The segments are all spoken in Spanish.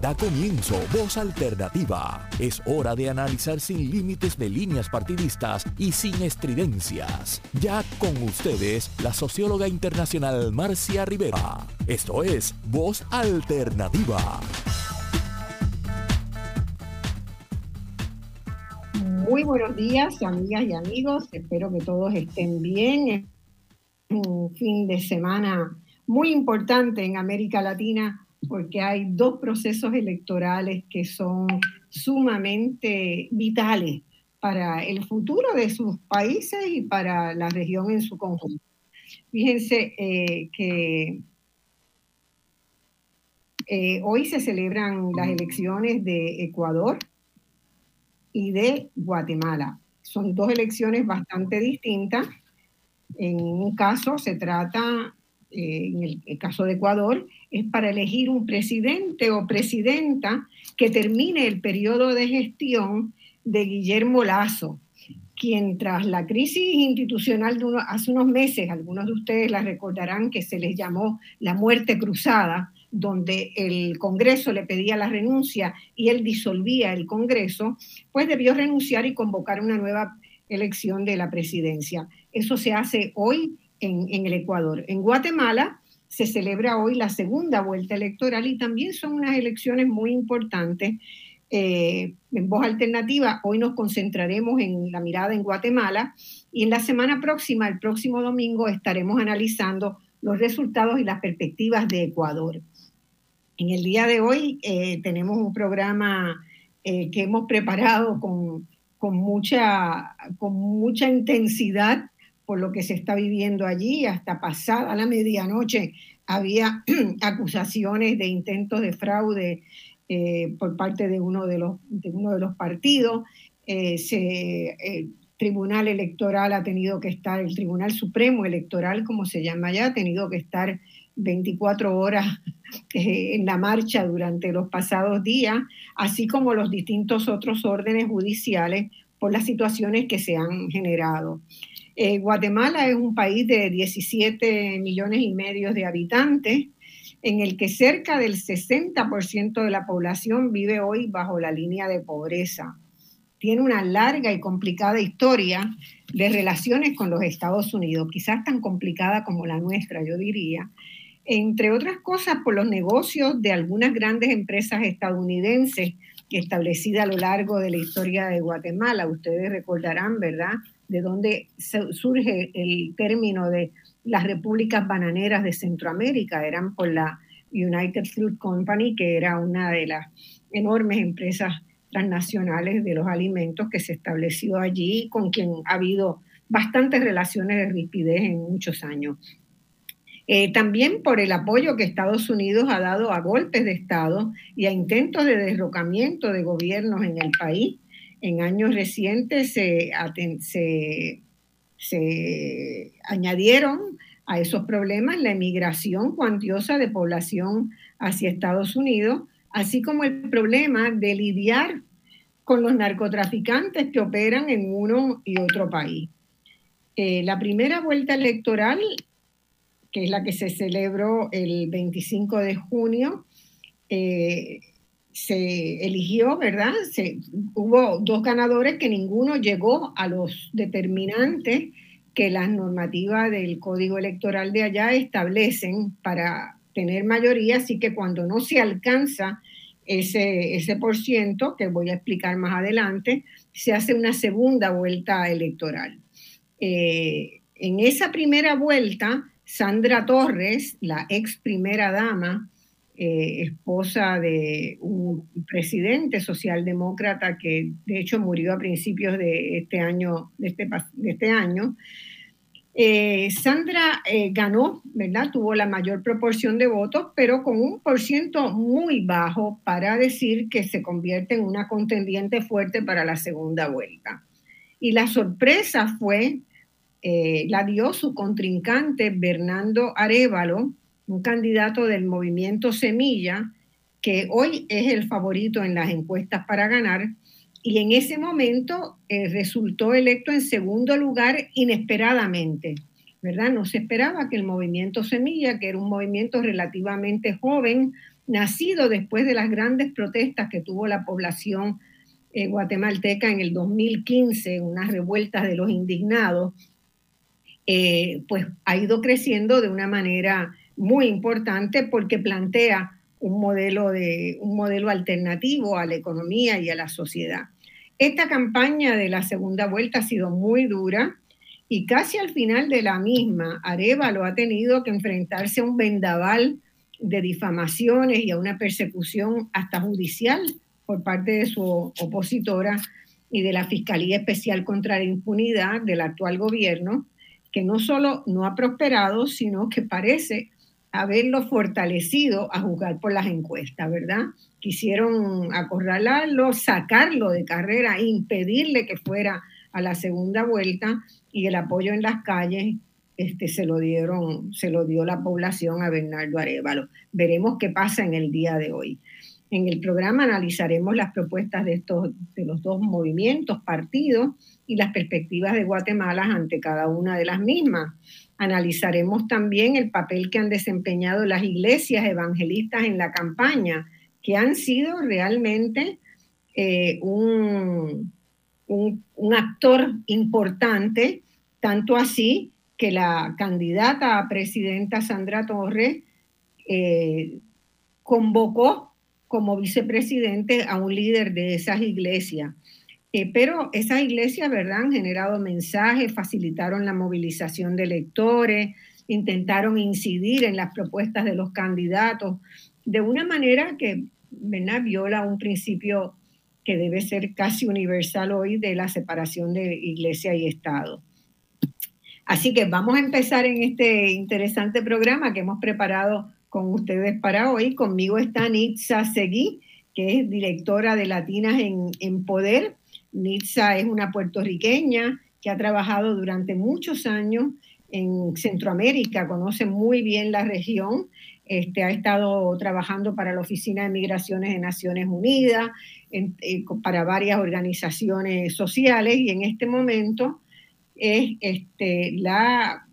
Da comienzo Voz Alternativa. Es hora de analizar sin límites de líneas partidistas y sin estridencias. Ya con ustedes, la socióloga internacional Marcia Rivera. Esto es Voz Alternativa. Muy buenos días, amigas y amigos. Espero que todos estén bien. Un fin de semana muy importante en América Latina porque hay dos procesos electorales que son sumamente vitales para el futuro de sus países y para la región en su conjunto. Fíjense eh, que eh, hoy se celebran las elecciones de Ecuador y de Guatemala. Son dos elecciones bastante distintas. En un caso se trata eh, en el, caso de Ecuador, es para elegir un presidente o presidenta que termine el periodo de gestión de Guillermo Lazo, quien tras la crisis institucional de hace unos meses, algunos de ustedes la recordarán que se les llamó la muerte cruzada, donde el Congreso le pedía la renuncia y él disolvía el Congreso, pues debió renunciar y convocar una nueva elección de la presidencia. Eso se hace hoy en, el Ecuador. En Guatemala se celebra hoy la segunda vuelta electoral y también son unas elecciones muy importantes. Eh, en voz alternativa, hoy nos concentraremos en la mirada en Guatemala y en la semana próxima, el próximo domingo, estaremos analizando los resultados y las perspectivas de Ecuador. En el día de hoy eh, tenemos un programa eh, que hemos preparado con, con, mucha, con mucha intensidad por lo que se está viviendo allí. Hasta pasada la medianoche había acusaciones de intentos de fraude eh, por parte de uno de los, uno de los partidos. Eh, el Tribunal Electoral ha tenido que estar, el Tribunal Supremo Electoral, como se llama allá, ha tenido que estar 24 horas eh, en la marcha durante los pasados días, así como los distintos otros órdenes judiciales por las situaciones que se han generado. Eh, Guatemala es un país de 17 millones y medio de habitantes, en el que cerca del 60% de la población vive hoy bajo la línea de pobreza. Tiene una larga y complicada historia de relaciones con los Estados Unidos, quizás tan complicada como la nuestra, yo diría, entre otras cosas por los negocios de algunas grandes empresas estadounidenses establecidas a lo largo de la historia de Guatemala. Ustedes recordarán, ¿verdad?, de dónde surge el término de las repúblicas bananeras de Centroamérica, eran por la United Fruit Company, que era una de las enormes empresas transnacionales de los alimentos que se estableció allí, con quien ha habido bastantes relaciones de rapidez en muchos años. Eh, también por el apoyo que Estados Unidos ha dado a golpes de Estado y a intentos de derrocamiento de gobiernos en el país, en años recientes se, se, añadieron a esos problemas la emigración cuantiosa de población hacia Estados Unidos, así como el problema de lidiar con los narcotraficantes que operan en uno y otro país. Eh, la primera vuelta electoral, que es la que se celebró el 25 de junio, eh, se eligió, ¿verdad? Se, hubo dos ganadores que ninguno llegó a los determinantes que las normativas del código electoral de allá establecen para tener mayoría, así que cuando no se alcanza ese, ese por ciento, que voy a explicar más adelante, se hace una segunda vuelta electoral. Eh, en esa primera vuelta, Sandra Torres, la ex primera dama, eh, esposa de un presidente socialdemócrata que de hecho murió a principios de este año, de este, de este año. Eh, Sandra eh, ganó, ¿verdad? Tuvo la mayor proporción de votos, pero con un por ciento muy bajo para decir que se convierte en una contendiente fuerte para la segunda vuelta. Y la sorpresa fue, la dio su contrincante Bernardo Arevalo, un candidato del movimiento Semilla, que hoy es el favorito en las encuestas para ganar, y en ese momento eh, resultó electo en segundo lugar inesperadamente, ¿verdad? No se esperaba que el movimiento Semilla, que era un movimiento relativamente joven, nacido después de las grandes protestas que tuvo la población eh, guatemalteca en el 2015, unas revueltas de los indignados, eh, pues ha ido creciendo de una manera muy importante porque plantea un modelo, de, un modelo alternativo a la economía y a la sociedad. Esta campaña de la segunda vuelta ha sido muy dura y casi al final de la misma, Arevalo ha tenido que enfrentarse a un vendaval de difamaciones y a una persecución hasta judicial por parte de su opositora y de la Fiscalía Especial contra la Impunidad del actual gobierno, que no solo no ha prosperado, sino que parece haberlo fortalecido a juzgar por las encuestas, ¿verdad? Quisieron acorralarlo, sacarlo de carrera, impedirle que fuera a la segunda vuelta y el apoyo en las calles este, se lo dieron, se lo dio la población a Bernardo Arevalo. Veremos qué pasa en el día de hoy. En el programa analizaremos las propuestas de, estos, de los dos movimientos, partidos y las perspectivas de Guatemala ante cada una de las mismas. Analizaremos también el papel que han desempeñado las iglesias evangelistas en la campaña, que han sido realmente eh, un, un, actor importante, tanto así que la candidata a presidenta Sandra Torres eh, convocó como vicepresidente a un líder de esas iglesias. Eh, pero esas iglesias, ¿verdad?, han generado mensajes, facilitaron la movilización de electores, intentaron incidir en las propuestas de los candidatos de una manera que, ¿verdad?, viola un principio que debe ser casi universal hoy de la separación de iglesia y Estado. Así que vamos a empezar en este interesante programa que hemos preparado con ustedes para hoy. Conmigo está Nitza Seguí, que es directora de Latinas en, en Poder Nitza es una puertorriqueña que ha trabajado durante muchos años en Centroamérica, conoce muy bien la región, este, ha estado trabajando para la Oficina de Migraciones de Naciones Unidas, eh, para varias organizaciones sociales y en este momento es este, la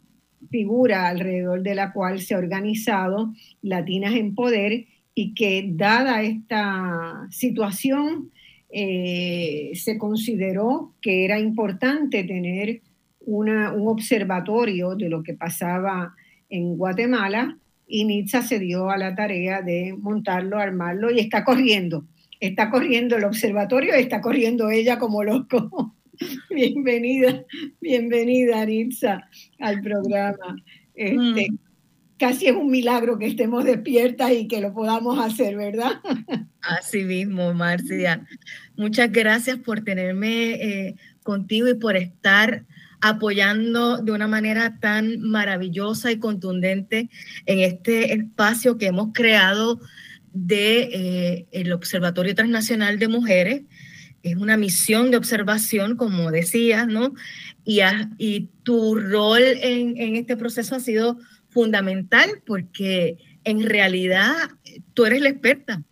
figura alrededor de la cual se ha organizado Latinas en Poder y que dada esta situación eh, se consideró que era importante tener un observatorio de lo que pasaba en Guatemala y Nitza se dio a la tarea de montarlo, armarlo y está corriendo. Está corriendo el observatorio y está corriendo ella como loco. bienvenida, bienvenida Nitza al programa. Este, mm casi es un milagro que estemos despiertas y que lo podamos hacer, ¿verdad? Así mismo, Marcia. Muchas gracias por tenerme eh, contigo y por estar apoyando de una manera tan maravillosa y contundente en este espacio que hemos creado de eh, el Observatorio Transnacional de Mujeres. Es una misión de observación, como decías, ¿no? Y, y tu rol en, en este proceso ha sido fundamental porque en realidad tú eres la experta.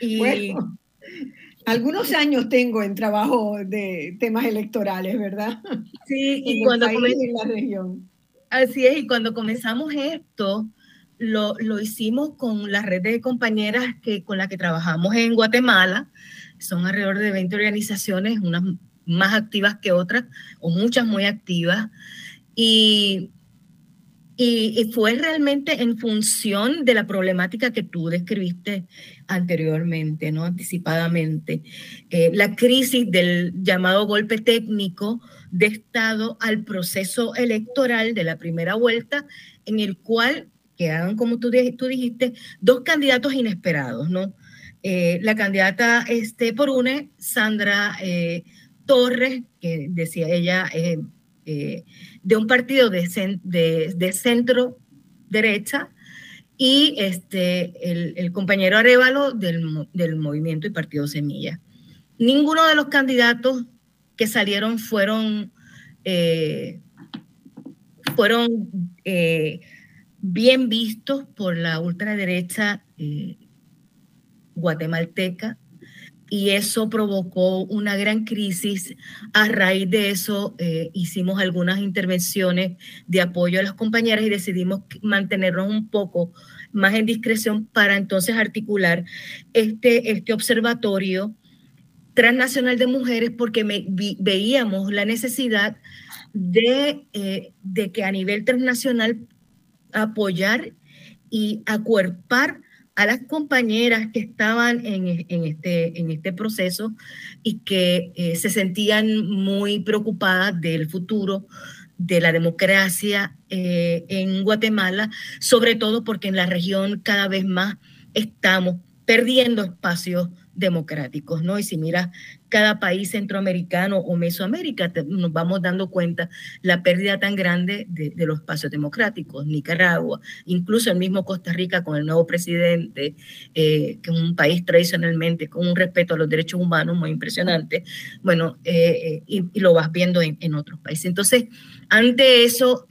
Y bueno, algunos años tengo en trabajo de temas electorales, ¿verdad? Sí, y cuando en la región. Así es, y cuando comenzamos esto, lo, lo, hicimos con la red de compañeras que, con las que trabajamos en Guatemala. Son alrededor de 20 organizaciones, unas más activas que otras, o muchas muy activas. Y y, fue realmente en función de la problemática que tú describiste anteriormente, ¿no? Anticipadamente. Eh, la crisis del llamado golpe técnico de Estado al proceso electoral de la primera vuelta, en el cual quedaron, como tú, tú dijiste, dos candidatos inesperados, ¿no? Eh, la candidata este, por UNE, Sandra eh, Torres, que decía ella, de un partido de, de, centro derecha y este, el, compañero Arevalo del, del, movimiento y partido Semilla. Ninguno de los candidatos que salieron fueron, eh, fueron eh, bien vistos por la ultraderecha eh, guatemalteca y eso provocó una gran crisis. A raíz de eso eh, hicimos algunas intervenciones de apoyo a las compañeras y decidimos mantenernos un poco más en discreción para entonces articular este, este observatorio transnacional de mujeres porque veíamos la necesidad de, eh, de que a nivel transnacional apoyar y acuerpar a las compañeras que estaban en, este, este proceso y que eh, se sentían muy preocupadas del futuro de la democracia eh, en Guatemala, sobre todo porque en la región cada vez más estamos perdiendo espacios democráticos, ¿no? Y si mira cada país centroamericano o Mesoamérica, nos vamos dando cuenta la pérdida tan grande de, los espacios democráticos. Nicaragua, incluso el mismo Costa Rica con el nuevo presidente, eh, que es un país tradicionalmente con un respeto a los derechos humanos muy impresionante, bueno, eh, eh, y, lo vas viendo en, otros países. Entonces, ante eso,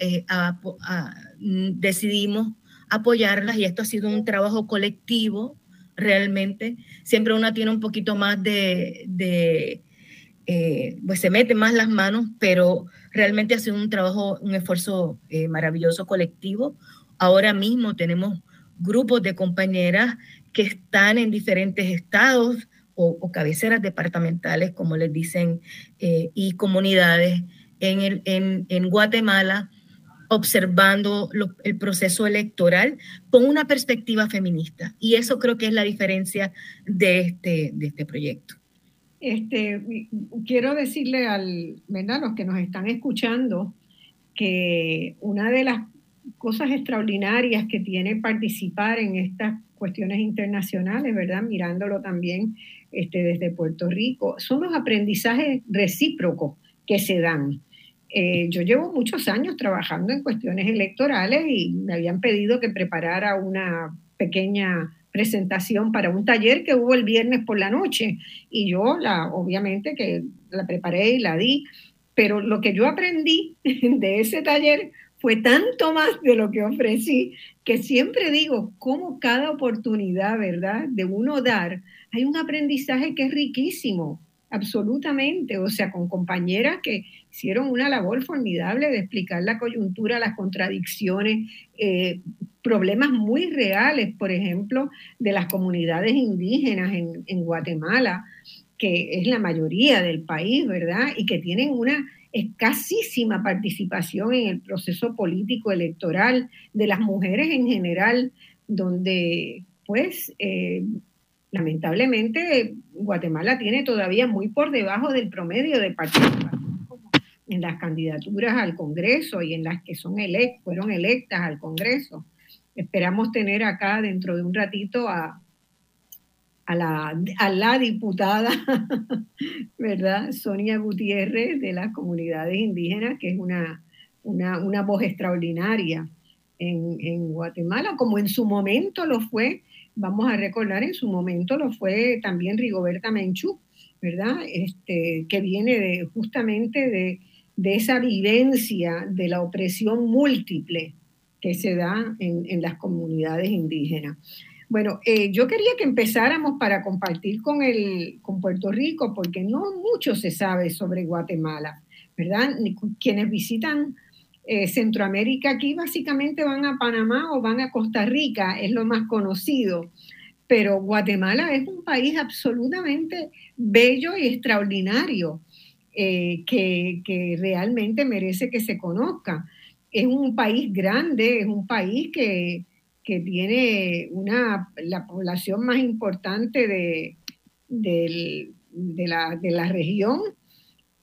mm, decidimos apoyarlas y esto ha sido un trabajo colectivo realmente. Siempre una tiene un poquito más de, eh, pues se mete más las manos, pero realmente ha sido un trabajo, un esfuerzo eh, maravilloso colectivo. Ahora mismo tenemos grupos de compañeras que están en diferentes estados o, cabeceras departamentales, como les dicen, eh, y comunidades en, el, en, en Guatemala observando el proceso electoral con una perspectiva feminista. Y eso creo que es la diferencia de este, de este proyecto. Este, quiero decirle al, ¿verdad? los que nos están escuchando que una de las cosas extraordinarias que tiene participar en estas cuestiones internacionales, ¿verdad? Mirándolo también este, desde Puerto Rico, son los aprendizajes recíprocos que se dan. Eh, yo llevo muchos años trabajando en cuestiones electorales y me habían pedido que preparara una pequeña presentación para un taller que hubo el viernes por la noche y yo la obviamente que la preparé y la di, pero lo que yo aprendí de ese taller fue tanto más de lo que ofrecí que siempre digo cómo cada oportunidad, ¿verdad? De uno dar, hay un aprendizaje que es riquísimo absolutamente, o sea, con compañeras que hicieron una labor formidable de explicar la coyuntura, las contradicciones, eh, problemas muy reales, por ejemplo, de las comunidades indígenas en, Guatemala, que es la mayoría del país, ¿verdad? Y que tienen una escasísima participación en el proceso político electoral de las mujeres en general, donde pues eh, lamentablemente Guatemala tiene todavía muy por debajo del promedio de participación en las candidaturas al Congreso y en las que son fueron electas al Congreso. Esperamos tener acá dentro de un ratito a, a, la, a la diputada, ¿verdad? Sonia Gutiérrez de las comunidades indígenas, que es una, una, una voz extraordinaria en, en Guatemala, como en su momento lo fue vamos a recordar en su momento lo fue también Rigoberta Menchú, ¿verdad? Este, que viene de, justamente de, esa vivencia de la opresión múltiple que se da en, las comunidades indígenas. Bueno, eh, yo quería que empezáramos para compartir con, el, con Puerto Rico, porque no mucho se sabe sobre Guatemala, ¿verdad? Quienes visitan eh, Centroamérica aquí básicamente van a Panamá o van a Costa Rica, es lo más conocido. Pero Guatemala es un país absolutamente bello y extraordinario eh, que, realmente merece que se conozca. Es un país grande, es un país que, tiene una, la población más importante de, de, la, de la región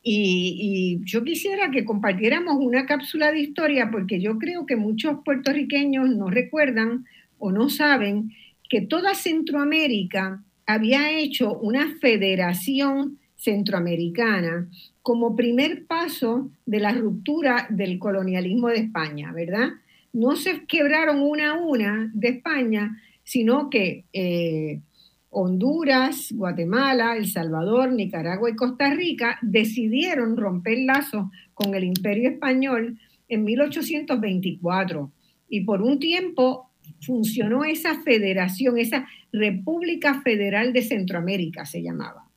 y, yo quisiera que compartiéramos una cápsula de historia porque yo creo que muchos puertorriqueños no recuerdan o no saben que toda Centroamérica había hecho una federación centroamericana como primer paso de la ruptura del colonialismo de España, ¿verdad? No se quebraron una a una de España, sino que eh, Honduras, Guatemala, El Salvador, Nicaragua y Costa Rica decidieron romper lazos con el imperio español en 1824 y por un tiempo funcionó esa federación, esa República Federal de Centroamérica se llamaba.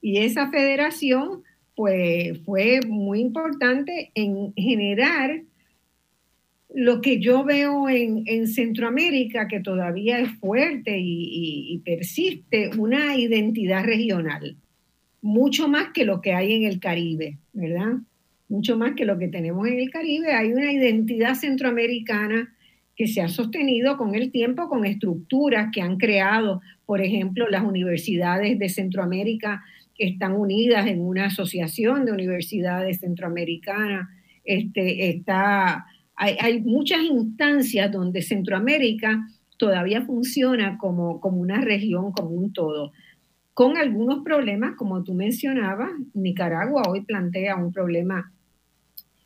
Y esa federación pues fue muy importante en generar lo que yo veo en, Centroamérica, que todavía es fuerte y, persiste, una identidad regional, mucho más que lo que hay en el Caribe, ¿verdad? Mucho más que lo que tenemos en el Caribe. Hay una identidad centroamericana que se ha sostenido con el tiempo, con estructuras que han creado, por ejemplo, las universidades de Centroamérica están unidas en una asociación de universidades centroamericanas. Este, está hay, muchas instancias donde Centroamérica todavía funciona como, como una región, como un todo, con algunos problemas, como tú mencionabas, Nicaragua hoy plantea un problema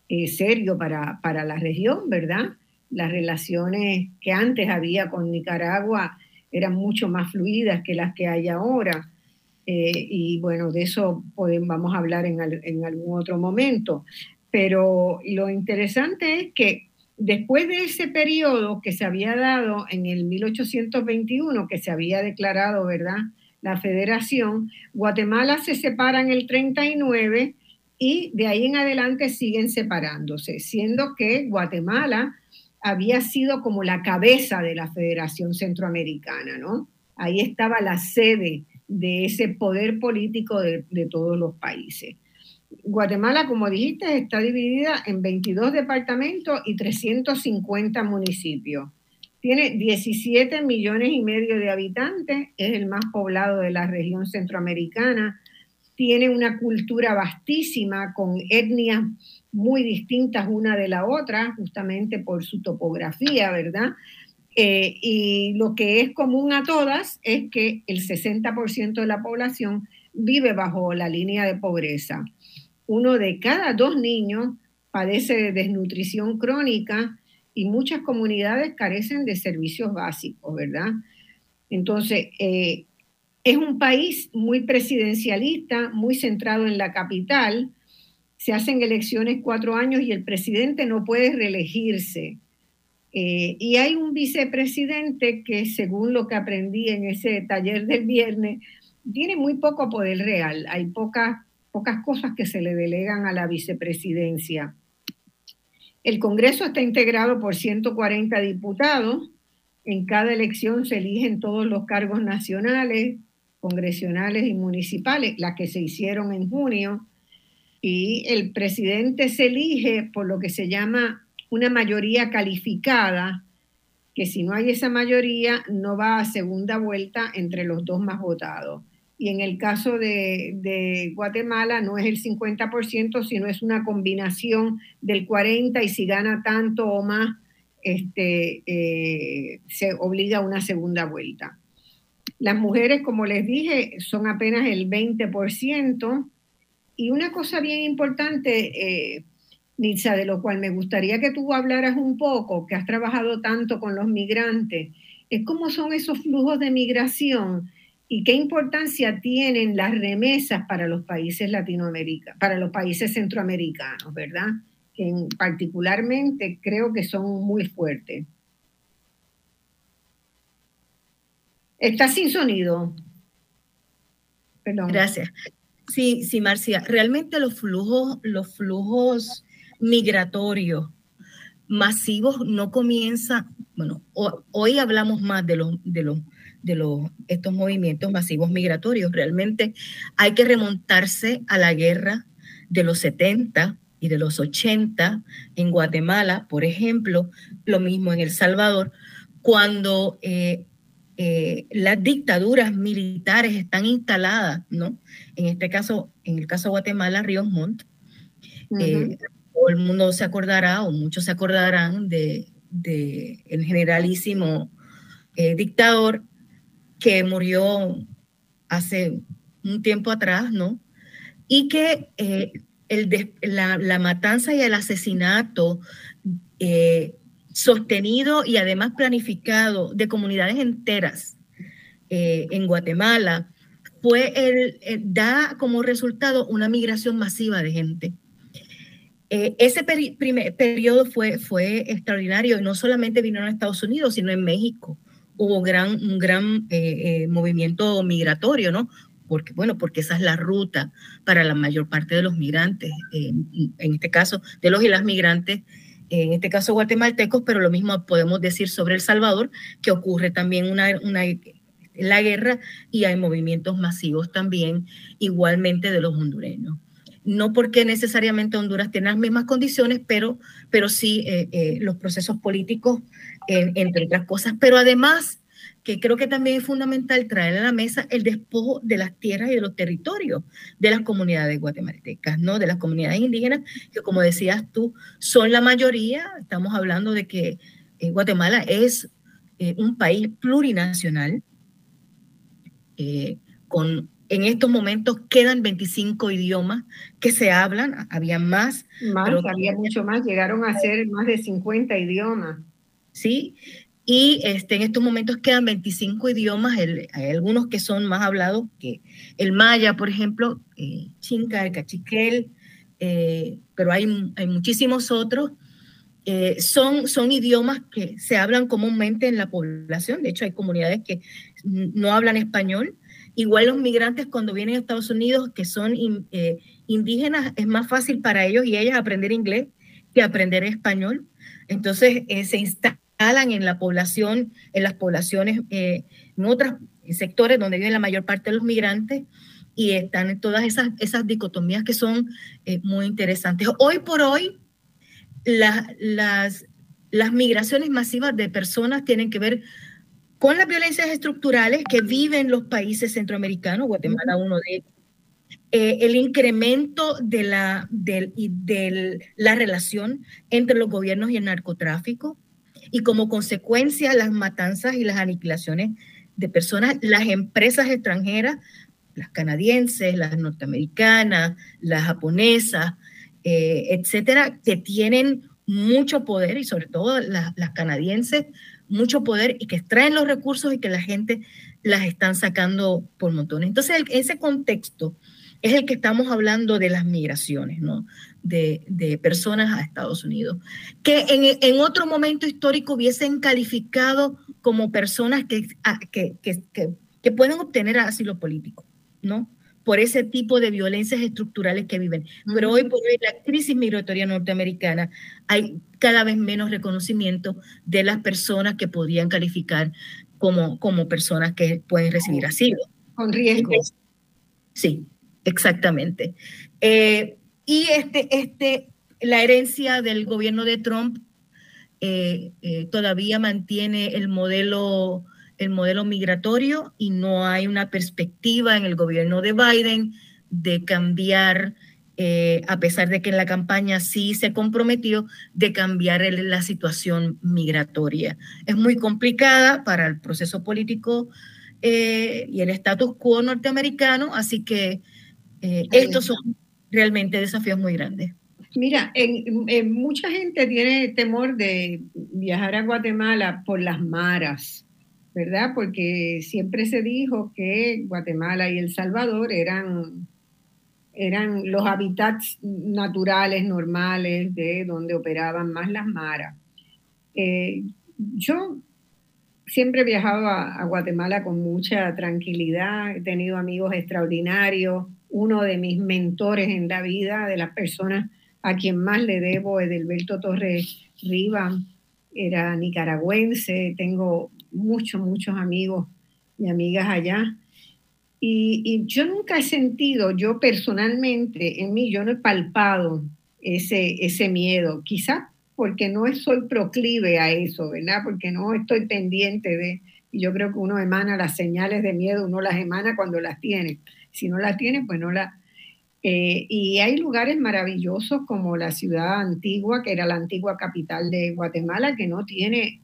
eh, serio para, para la región, ¿verdad? Las relaciones que antes había con Nicaragua eran mucho más fluidas que las que hay ahora. Eh, y bueno, de eso vamos a hablar en, en, algún otro momento. Pero lo interesante es que después de ese periodo que se había dado en el 1821, que se había declarado, ¿verdad? La federación, Guatemala se separa en el 39 y de ahí en adelante siguen separándose, siendo que Guatemala había sido como la cabeza de la Federación Centroamericana, ¿no? Ahí estaba la sede de ese poder político de, todos los países. Guatemala, como dijiste, está dividida en 22 departamentos y 350 municipios. Tiene 17 millones y medio de habitantes, es el más poblado de la región centroamericana. Tiene una cultura vastísima con etnias muy distintas una de la otra, justamente por su topografía, ¿verdad? Eh, y lo que es común a todas es que el 60% de la población vive bajo la línea de pobreza uno de cada dos niños padece de desnutrición crónica y muchas comunidades carecen de servicios básicos, ¿verdad? Entonces, eh, es un país muy presidencialista, muy centrado en la capital. Se hacen elecciones cuatro años y el presidente no puede reelegirse. Eh, y hay un vicepresidente que, según lo que aprendí en ese taller del viernes, tiene muy poco poder real. Hay pocas pocas cosas que se le delegan a la vicepresidencia. El Congreso está integrado por 140 diputados. En cada elección se eligen todos los cargos nacionales, congresionales y municipales, las que se hicieron en junio. Y el presidente se elige por lo que se llama una mayoría calificada, que si no hay esa mayoría no va a segunda vuelta entre los dos más votados y en el caso de, Guatemala no es el 50%, sino es una combinación del 40% y si gana tanto o más, este, eh, se obliga a una segunda vuelta. Las mujeres, como les dije, son apenas el 20%. Y una cosa bien importante, eh, Nitsa, de lo cual me gustaría que tú hablaras un poco, que has trabajado tanto con los migrantes, es cómo son esos flujos de migración y qué importancia tienen las remesas para los países latinoamericanos, para los países centroamericanos, ¿verdad? Que particularmente creo que son muy fuertes. Está sin sonido. Perdón. Gracias. Sí, sí, Marcia. Realmente los flujos, los flujos migratorios masivos no comienzan, bueno, hoy hablamos más de los, de los de los, estos movimientos masivos migratorios. Realmente hay que remontarse a la guerra de los 70 y de los 80 en Guatemala, por ejemplo, lo mismo en El Salvador, cuando eh, eh, las dictaduras militares están instaladas, ¿no? En este caso, en el caso de Guatemala, Ríos Montt, eh, todo el mundo se acordará o muchos se acordarán de, el generalísimo dictador que murió hace un tiempo atrás, ¿no? Y que eh, el la, matanza y el asesinato eh, sostenido y además planificado de comunidades enteras eh, en Guatemala fue el, da como resultado una migración masiva de gente. Eh, ese primer periodo fue, fue extraordinario y no solamente vinieron a Estados Unidos, sino en México. Hubo gran, un gran eh, movimiento migratorio, ¿no? Porque, bueno, porque esa es la ruta para la mayor parte de los migrantes, en este caso, de los y las migrantes en este caso guatemaltecos, pero lo mismo podemos decir sobre El Salvador, que ocurre también una, la guerra y hay movimientos masivos también igualmente de los hondureños. No porque necesariamente Honduras tiene las mismas condiciones, pero, pero sí eh, eh, los procesos políticos, entre otras cosas. Pero además que creo que también es fundamental traer a la mesa el despojo de las tierras y de los territorios de las comunidades guatemaltecas, ¿no? De las comunidades indígenas, que como decías tú, son la mayoría. Estamos hablando de que eh, Guatemala es eh, un país plurinacional, eh, con en estos momentos quedan 25 idiomas que se hablan, había más. Más, había mucho más, llegaron a ser más de 50 idiomas. Sí, y este, en estos momentos quedan 25 idiomas, hay algunos que son más hablados que el maya, por ejemplo, eh, chinca, el cachiquel, eh, pero hay, hay, muchísimos otros. Eh, son, son idiomas que se hablan comúnmente en la población, de hecho hay comunidades que no hablan español. Igual los migrantes cuando vienen a Estados Unidos, que son indígenas, es más fácil para ellos y ellas aprender inglés que aprender español. Entonces se instala en la población, en las poblaciones, eh, en otros sectores donde viven la mayor parte de los migrantes y están en todas esas, esas dicotomías que son eh, muy interesantes. Hoy por hoy, las, las migraciones masivas de personas tienen que ver con las violencias estructurales que viven los países centroamericanos, Guatemala uno de ellos, eh, el incremento de la, de, de la relación entre los gobiernos y el narcotráfico, y como consecuencia las matanzas y las aniquilaciones de personas, las empresas extranjeras, las canadienses, las norteamericanas, las japonesas, eh, etcétera, que tienen mucho poder y sobre todo las, canadienses, mucho poder y que extraen los recursos y que la gente las están sacando por montones. Entonces, en ese contexto es el que estamos hablando de las migraciones, ¿no? de, personas a Estados Unidos, que en, otro momento histórico hubiesen calificado como personas que, que, que, pueden obtener asilo político, ¿no? Por ese tipo de violencias estructurales que viven. Pero hoy por hoy, la crisis migratoria norteamericana, hay cada vez menos reconocimiento de las personas que podrían calificar como, como personas que pueden recibir asilo. Con riesgo. Sí, exactamente. Eh, y este, este, la herencia del gobierno de Trump eh, eh, todavía mantiene el modelo, el modelo migratorio y no hay una perspectiva en el gobierno de Biden de cambiar, eh, a pesar de que en la campaña sí se comprometió, de cambiar la situación migratoria. Es muy complicada para el proceso político y el status quo norteamericano, así que estos son realmente desafíos muy grandes. Mira, en, mucha gente tiene temor de viajar a Guatemala por las maras, ¿verdad? Porque siempre se dijo que Guatemala y El Salvador eran, eran los hábitats naturales, normales, de donde operaban más las maras. Eh, yo siempre he viajado a Guatemala con mucha tranquilidad, he tenido amigos extraordinarios, uno de mis mentores en la vida, de las personas a quien más le debo, Edelberto Torres Riva, era nicaragüense, tengo muchos, muchos amigos y amigas allá. Y, yo nunca he sentido, yo personalmente, en mí, yo no he palpado ese, ese miedo, quizás porque no soy proclive a eso, ¿verdad? Porque no estoy pendiente de, y yo creo que uno emana las señales de miedo, uno las emana cuando las tiene. Si no la tiene, pues no la... Eh, y hay lugares maravillosos como la ciudad antigua, que era la antigua capital de Guatemala, que no tiene,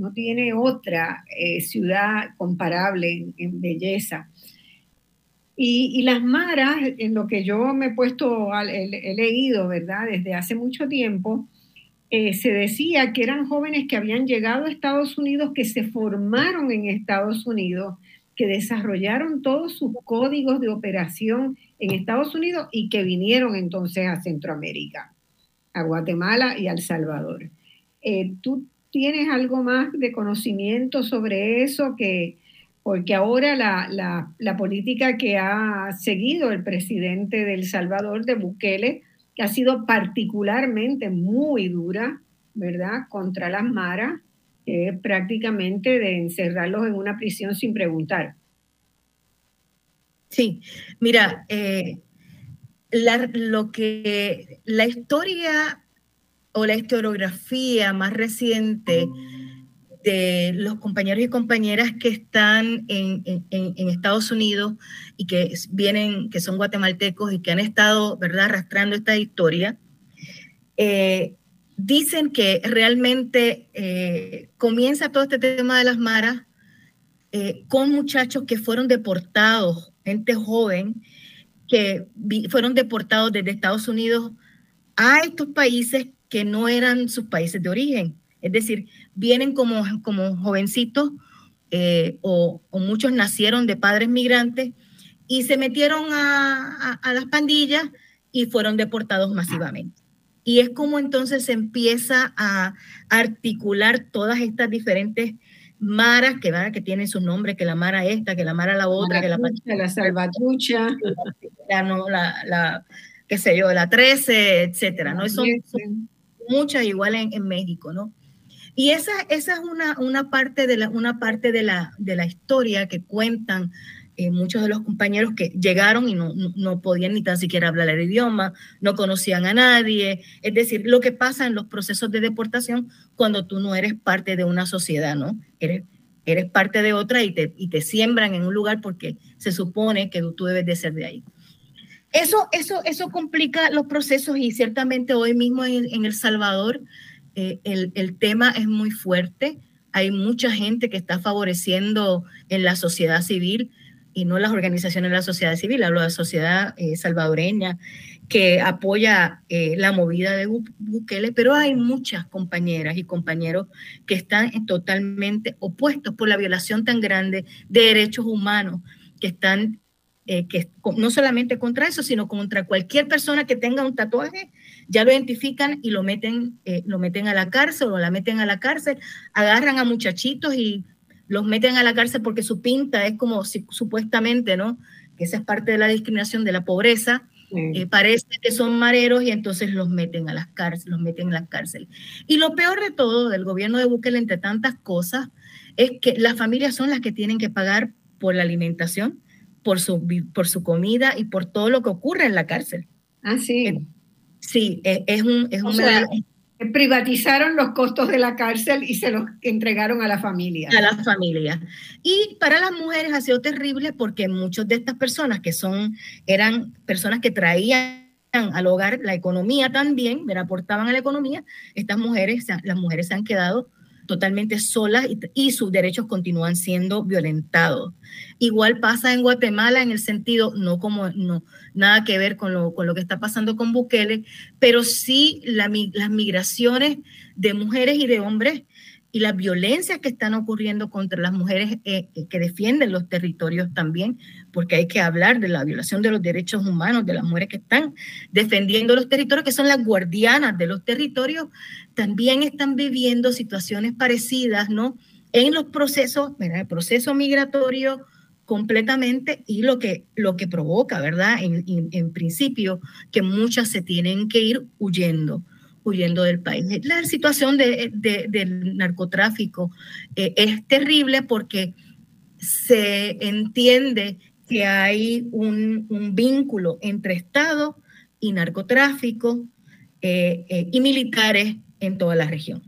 no tiene otra eh, ciudad comparable en, belleza. Y, las maras, en lo que yo me he puesto, he, leído, ¿verdad? Desde hace mucho tiempo, eh, se decía que eran jóvenes que habían llegado a Estados Unidos, que se formaron en Estados Unidos que desarrollaron todos sus códigos de operación en Estados Unidos y que vinieron entonces a Centroamérica. a Guatemala y a El Salvador. Eh, ¿Tú tienes algo más de conocimiento sobre eso? Que, porque ahora la, la, política que ha seguido el presidente de El Salvador, de Bukele, que ha sido particularmente muy dura, ¿verdad?, contra las maras, prácticamente de encerrarlos en una prisión sin preguntar. Sí, mira, eh, lo que la historia o la historiografía más reciente de los compañeros y compañeras que están en, Estados Unidos y que vienen, que son guatemaltecos y que han estado, ¿verdad?, arrastrando esta historia, eh, dicen que realmente eh, comienza todo este tema de las maras con muchachos que fueron deportados gente joven que fueron deportados desde Estados Unidos a estos países que no eran sus países de origen. Es decir, vienen como, como jovencitos eh, o, muchos nacieron de padres migrantes y se metieron a, a, las pandillas y fueron deportados masivamente. Y es como entonces se empieza a articular todas estas diferentes maras que, que tienen su nombre, que la mara esta, que la mara la otra, que la, la salvatrucha, la, la, la, qué sé yo, la 13, etcétera, ¿no? Son, muchas igual en, México, ¿no? Y esa, esa es una, una parte, de la, una parte de, la, de la historia que cuentan eh, muchos de los compañeros que llegaron y no, no, podían ni tan siquiera hablar el idioma, no conocían a nadie. Es decir, lo que pasa en los procesos de deportación cuando tú no eres parte de una sociedad, ¿no? Eres, eres parte de otra y te, y te siembran en un lugar porque se supone que tú debes de ser de ahí. Eso, eso, eso complica los procesos y ciertamente hoy mismo en, El Salvador eh, el, el tema es muy fuerte. Hay mucha gente que está favoreciendo en la sociedad civil y no las organizaciones de la sociedad civil, hablo de la sociedad eh, salvadoreña que apoya eh, la movida de Bukele, pero hay muchas compañeras y compañeros que están totalmente opuestos por la violación tan grande de derechos humanos, que están eh, que no solamente contra eso, sino contra cualquier persona que tenga un tatuaje, ya lo identifican y lo meten, lo meten a la cárcel o la meten a la cárcel, agarran a muchachitos y los meten a la cárcel porque su pinta es como supuestamente, ¿no? Que esa es parte de la discriminación de la pobreza. Eh, parece que son mareros y entonces los meten a las cárceles, los meten en las cárceles. Y lo peor de todo del gobierno de Bukele, entre tantas cosas, es que las familias son las que tienen que pagar por la alimentación, por su, por su comida y por todo lo que ocurre en la cárcel. Ah, sí. Eh, sí, es, un, es un, privatizaron los costos de la cárcel y se los entregaron a la familia. A la familia. Y para las mujeres ha sido terrible porque muchas de estas personas que son, eran personas que traían al hogar la economía también, me aportaban a la economía, estas mujeres, las mujeres se han quedado totalmente solas y, sus derechos continúan siendo violentados. Igual pasa en Guatemala en el sentido, no como no, nada que ver con lo, con lo que está pasando con Bukele, pero sí las migraciones de mujeres y de hombres y las violencias que están ocurriendo contra las mujeres eh, que defienden los territorios también, porque hay que hablar de la violación de los derechos humanos de las mujeres que están defendiendo los territorios, que son las guardianas de los territorios, también están viviendo situaciones parecidas, ¿no? En los procesos, ¿verdad? el proceso migratorio completamente y lo que, lo que provoca, ¿verdad? En, en principio, que muchas se tienen que ir huyendo huyendo del país. La situación de, del narcotráfico eh, es terrible porque se entiende que hay un, vínculo entre Estado y narcotráfico eh, eh, y militares en toda la región.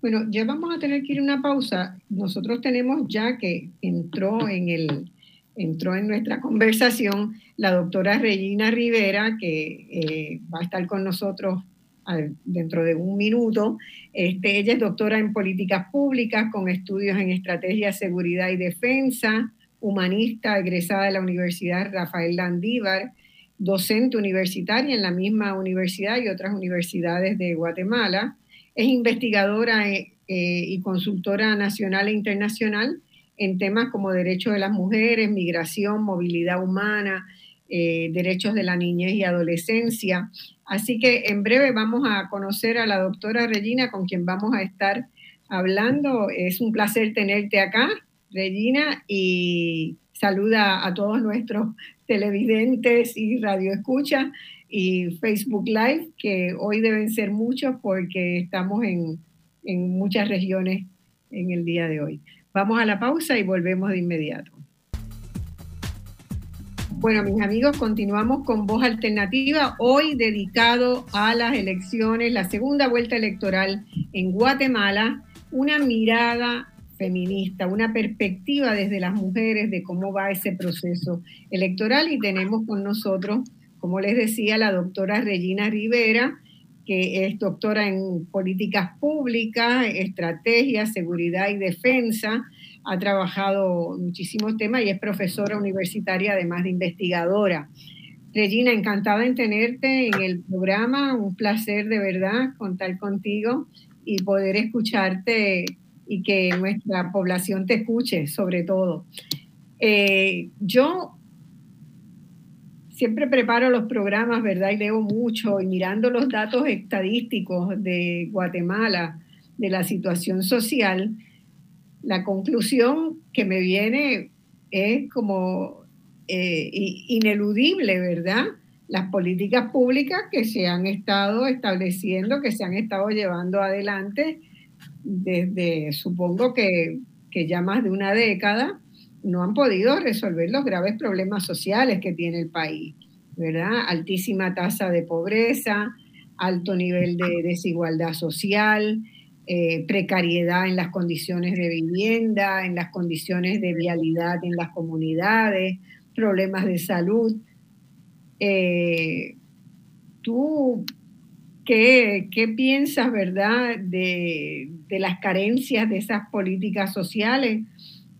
Bueno, ya vamos a tener que ir a una pausa. Nosotros tenemos ya que entró en el entró en nuestra conversación la doctora Regina Rivera, que va a estar con nosotros dentro de un minuto. Este, ella es doctora en políticas públicas con estudios en estrategia, seguridad y defensa, humanista, egresada de la Universidad Rafael Landívar, docente universitaria en la misma universidad y otras universidades de Guatemala. Es investigadora eh, eh, y consultora nacional e internacional en temas como derechos de las mujeres, migración, movilidad humana, eh, derechos de la niñez y adolescencia. Así que en breve vamos a conocer a la doctora Regina con quien vamos a estar hablando. Es un placer tenerte acá, Regina, y saluda a todos nuestros televidentes y radioescuchas y Facebook Live, que hoy deben ser muchos porque estamos en, en muchas regiones en el día de hoy. Vamos a la pausa y volvemos de inmediato. Bueno, mis amigos, continuamos con Voz Alternativa, hoy dedicado a las elecciones, la segunda vuelta electoral en Guatemala, una mirada feminista, una perspectiva desde las mujeres de cómo va ese proceso electoral y tenemos con nosotros, como les decía, la doctora Regina Rivera, que es doctora en políticas públicas, estrategia, seguridad y defensa. Ha trabajado muchísimos temas y es profesora universitaria, además de investigadora. Regina, encantada en tenerte en el programa. Un placer de verdad contar contigo y poder escucharte y que nuestra población te escuche, sobre todo. Eh, yo siempre preparo los programas, ¿verdad? Y leo mucho y mirando los datos estadísticos de Guatemala, de la situación social, la conclusión que me viene es como eh, ineludible, ¿verdad? Las políticas públicas que se han estado estableciendo, que se han estado llevando adelante desde, supongo que, que ya más de una década, no han podido resolver los graves problemas sociales que tiene el país, ¿verdad? Altísima tasa de pobreza, alto nivel de desigualdad social, eh, precariedad en las condiciones de vivienda, en las condiciones de vialidad en las comunidades, problemas de salud. Eh, ¿Tú qué, qué, piensas, verdad, de, de las carencias de esas políticas sociales?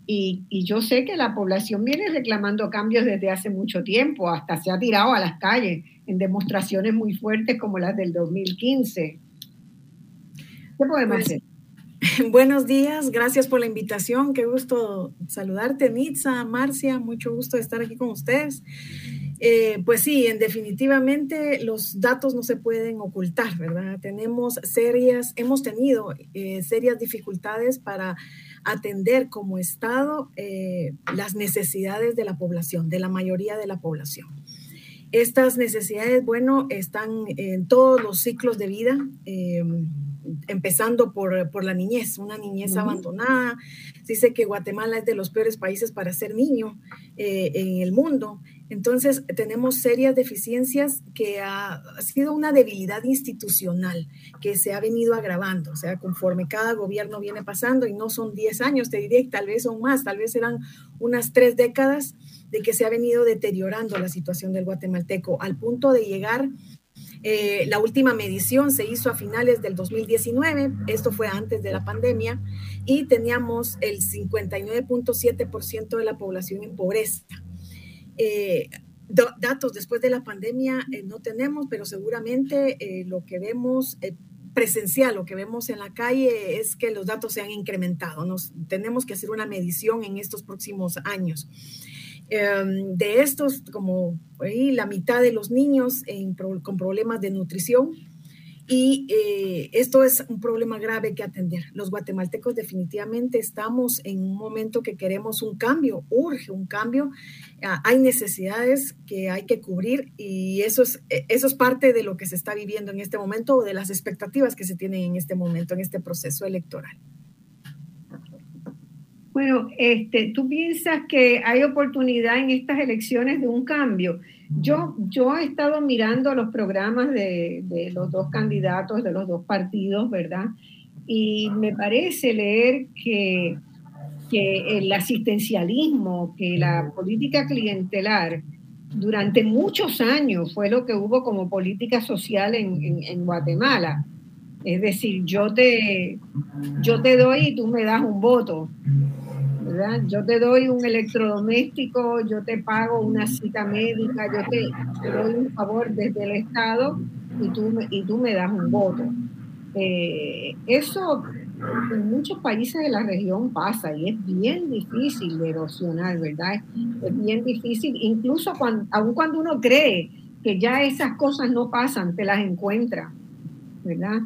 Y, yo sé que la población viene reclamando cambios desde hace mucho tiempo, hasta se ha tirado a las calles en demostraciones muy fuertes como las del 2015. ¿Qué podemos pues, hacer? Buenos días, gracias por la invitación. Qué gusto saludarte, Nitza, Marcia, mucho gusto de estar aquí con ustedes. Eh, pues sí, en definitivamente los datos no se pueden ocultar, ¿verdad? Tenemos serias, hemos tenido eh, serias dificultades para atender como Estado eh, las necesidades de la población, de la mayoría de la población. Estas necesidades, bueno, están en todos los ciclos de vida, empezando por, por, la niñez, una niñez abandonada. dice que Guatemala es de los peores países para ser niño eh, en el mundo. Entonces, tenemos serias deficiencias que ha, sido una debilidad institucional que se ha venido agravando, o sea, conforme cada gobierno viene pasando, y no son 10 años, te que tal vez son más, tal vez eran unas tres décadas de que se ha venido deteriorando la situación del guatemalteco, al punto de llegar eh, la última medición se hizo a finales del 2019, esto fue antes de la pandemia, y teníamos el 59.7% de la población en pobreza. Eh, datos después de la pandemia eh, no tenemos, pero seguramente lo que vemos presencial, lo que vemos en la calle es que los datos se han incrementado. Nos, tenemos que hacer una medición en estos próximos años. Em, de estos, como la mitad de los niños con problemas de nutrición, y eh, esto es un problema grave que atender. Los guatemaltecos definitivamente estamos en un momento que queremos un cambio, urge un cambio. Ah, hay necesidades que hay que cubrir y eso es, eh, eso es parte de lo que se está viviendo en este momento o de las expectativas que se tienen en este momento, en este proceso electoral. Bueno, este, ¿tú piensas que hay oportunidad en estas elecciones de un cambio? Yo, yo he estado mirando los programas de, los dos candidatos, de los dos partidos, ¿verdad? Y me parece leer que, que el asistencialismo, que la política clientelar, durante muchos años fue lo que hubo como política social en, en, Guatemala. Es decir, yo te, yo te doy y tú me das un voto. Yo te doy un electrodoméstico, yo te pago una cita médica, yo te, doy un favor desde el Estado y tú, y tú me das un voto. Eh, eso en muchos países de la región pasa y es bien difícil de erosionar, ¿verdad? Es bien difícil, incluso cuando, aun cuando uno cree que ya esas cosas no pasan, te las encuentra, ¿verdad?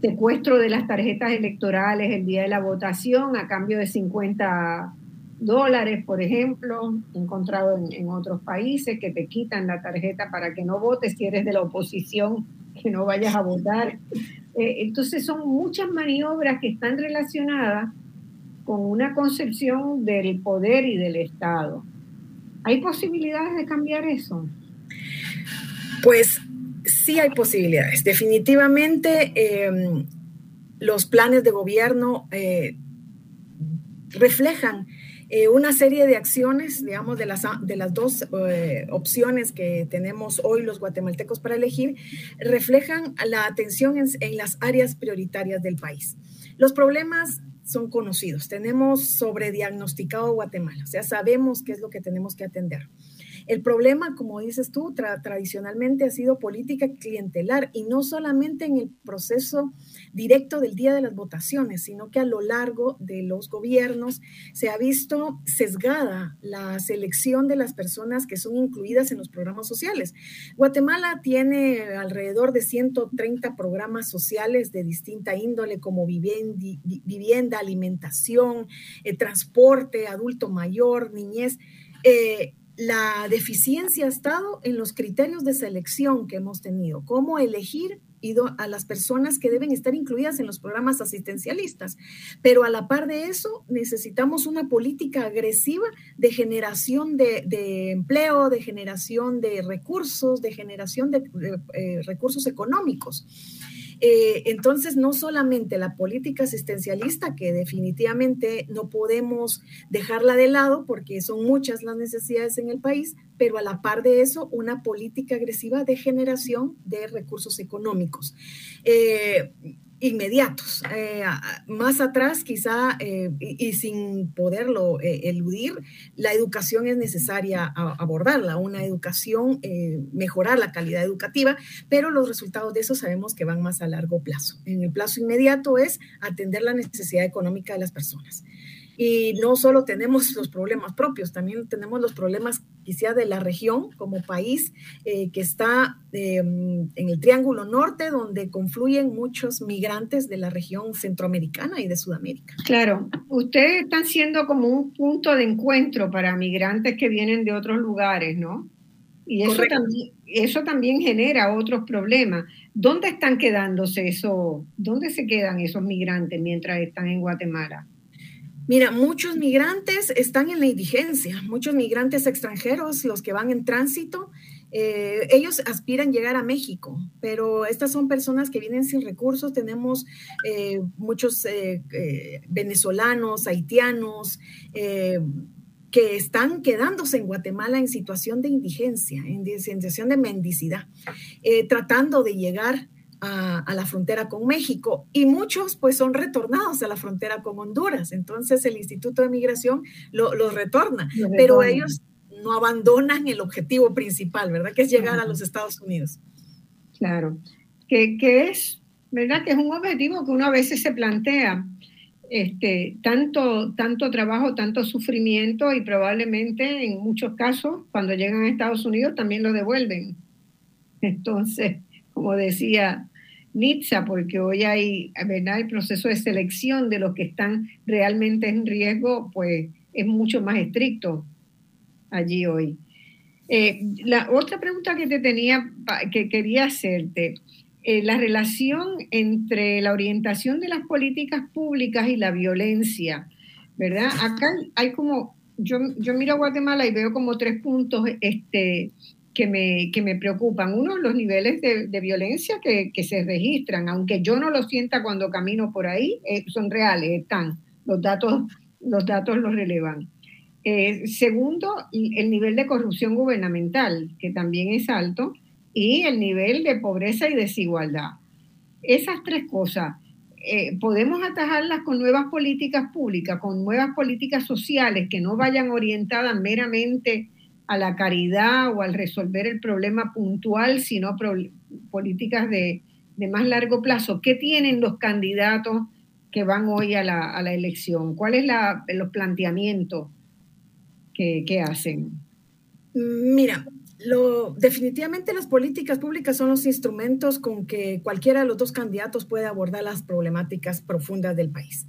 Secuestro de las tarjetas electorales el día de la votación a cambio de 50 dólares, por ejemplo, encontrado en, otros países que te quitan la tarjeta para que no votes si eres de la oposición, que no vayas a votar. Eh, entonces son muchas maniobras que están relacionadas con una concepción del poder y del Estado. ¿Hay posibilidades de cambiar eso? Pues sí hay posibilidades. Definitivamente em, los planes de gobierno eh, reflejan eh, una serie de acciones, digamos, de las, de las dos eh, opciones que tenemos hoy los guatemaltecos para elegir, reflejan la atención en, en las áreas prioritarias del país. Los problemas son conocidos. Tenemos sobrediagnosticado Guatemala, o sea, sabemos qué es lo que tenemos que atender. El problema, como dices tú, tradicionalmente ha sido política clientelar y no solamente en el proceso directo del día de las votaciones, sino que a lo largo de los gobiernos se ha visto sesgada la selección de las personas que son incluidas en los programas sociales. Guatemala tiene alrededor de 130 programas sociales de distinta índole como vivienda, alimentación, eh, transporte, adulto mayor, niñez. Eh, la deficiencia ha estado en los criterios de selección que hemos tenido, cómo elegir a las personas que deben estar incluidas en los programas asistencialistas. Pero a la par de eso, necesitamos una política agresiva de generación de, empleo, de generación de recursos, de generación de, eh, recursos económicos. Eh, entonces, no solamente la política asistencialista, que definitivamente no podemos dejarla de lado porque son muchas las necesidades en el país, pero a la par de eso, una política agresiva de generación de recursos económicos. Eh, inmediatos. Eh, más atrás, quizá, eh, y, sin poderlo eh, eludir, la educación es necesaria abordarla, una educación, mejorar la calidad educativa, pero los resultados de eso sabemos que van más a largo plazo. En el plazo inmediato es atender la necesidad económica de las personas. Y no solo tenemos los problemas propios, también tenemos los problemas quizá de la región como país eh, que está em, en el Triángulo Norte, donde confluyen muchos migrantes de la región centroamericana y de Sudamérica. Claro, ustedes están siendo como un punto de encuentro para migrantes que vienen de otros lugares, ¿no? Y eso también, eso también genera otros problemas. ¿Dónde están quedándose eso? ¿Dónde se quedan esos migrantes mientras están en Guatemala? Mira, muchos migrantes están en la indigencia, muchos migrantes extranjeros, los que van en tránsito, eh, ellos aspiran llegar a México, pero estas son personas que vienen sin recursos. Tenemos eh, muchos eh, venezolanos, haitianos, que están quedándose en Guatemala en situación de indigencia, en situación de mendicidad, tratando de llegar a, la frontera con México y muchos pues son retornados a la frontera con Honduras. Entonces el Instituto de Migración los retorna, pero ellos no abandonan el objetivo principal, ¿verdad? Que es llegar a los Estados Unidos. Claro, que, es, ¿verdad? Que es un objetivo que uno a veces se plantea. Este, tanto, tanto trabajo, tanto sufrimiento y probablemente en muchos casos cuando llegan a Estados Unidos también lo devuelven. Entonces, como decía Nitza, porque hoy hay, ¿verdad? El proceso de selección de los que están realmente en riesgo, pues es mucho más estricto allí hoy. Eh, la otra pregunta que te tenía, que quería hacerte, eh, la relación entre la orientación de las políticas públicas y la violencia, ¿verdad? Acá hay como, yo, yo miro a Guatemala y veo como tres puntos este, que me, que me preocupan. Uno, los niveles de, violencia que, que, se registran, aunque yo no lo sienta cuando camino por ahí, eh, son reales, están, los datos, los datos los relevan. Eh, segundo, el nivel de corrupción gubernamental, que también es alto, y el nivel de pobreza y desigualdad. Esas tres cosas, eh, podemos atajarlas con nuevas políticas públicas, con nuevas políticas sociales que no vayan orientadas meramente a la caridad o al resolver el problema puntual, sino políticas de, más largo plazo. ¿Qué tienen los candidatos que van hoy a la, a la elección? ¿Cuál es la, los planteamientos que, que hacen? Mira, lo, definitivamente las políticas públicas son los instrumentos con que cualquiera de los dos candidatos puede abordar las problemáticas profundas del país.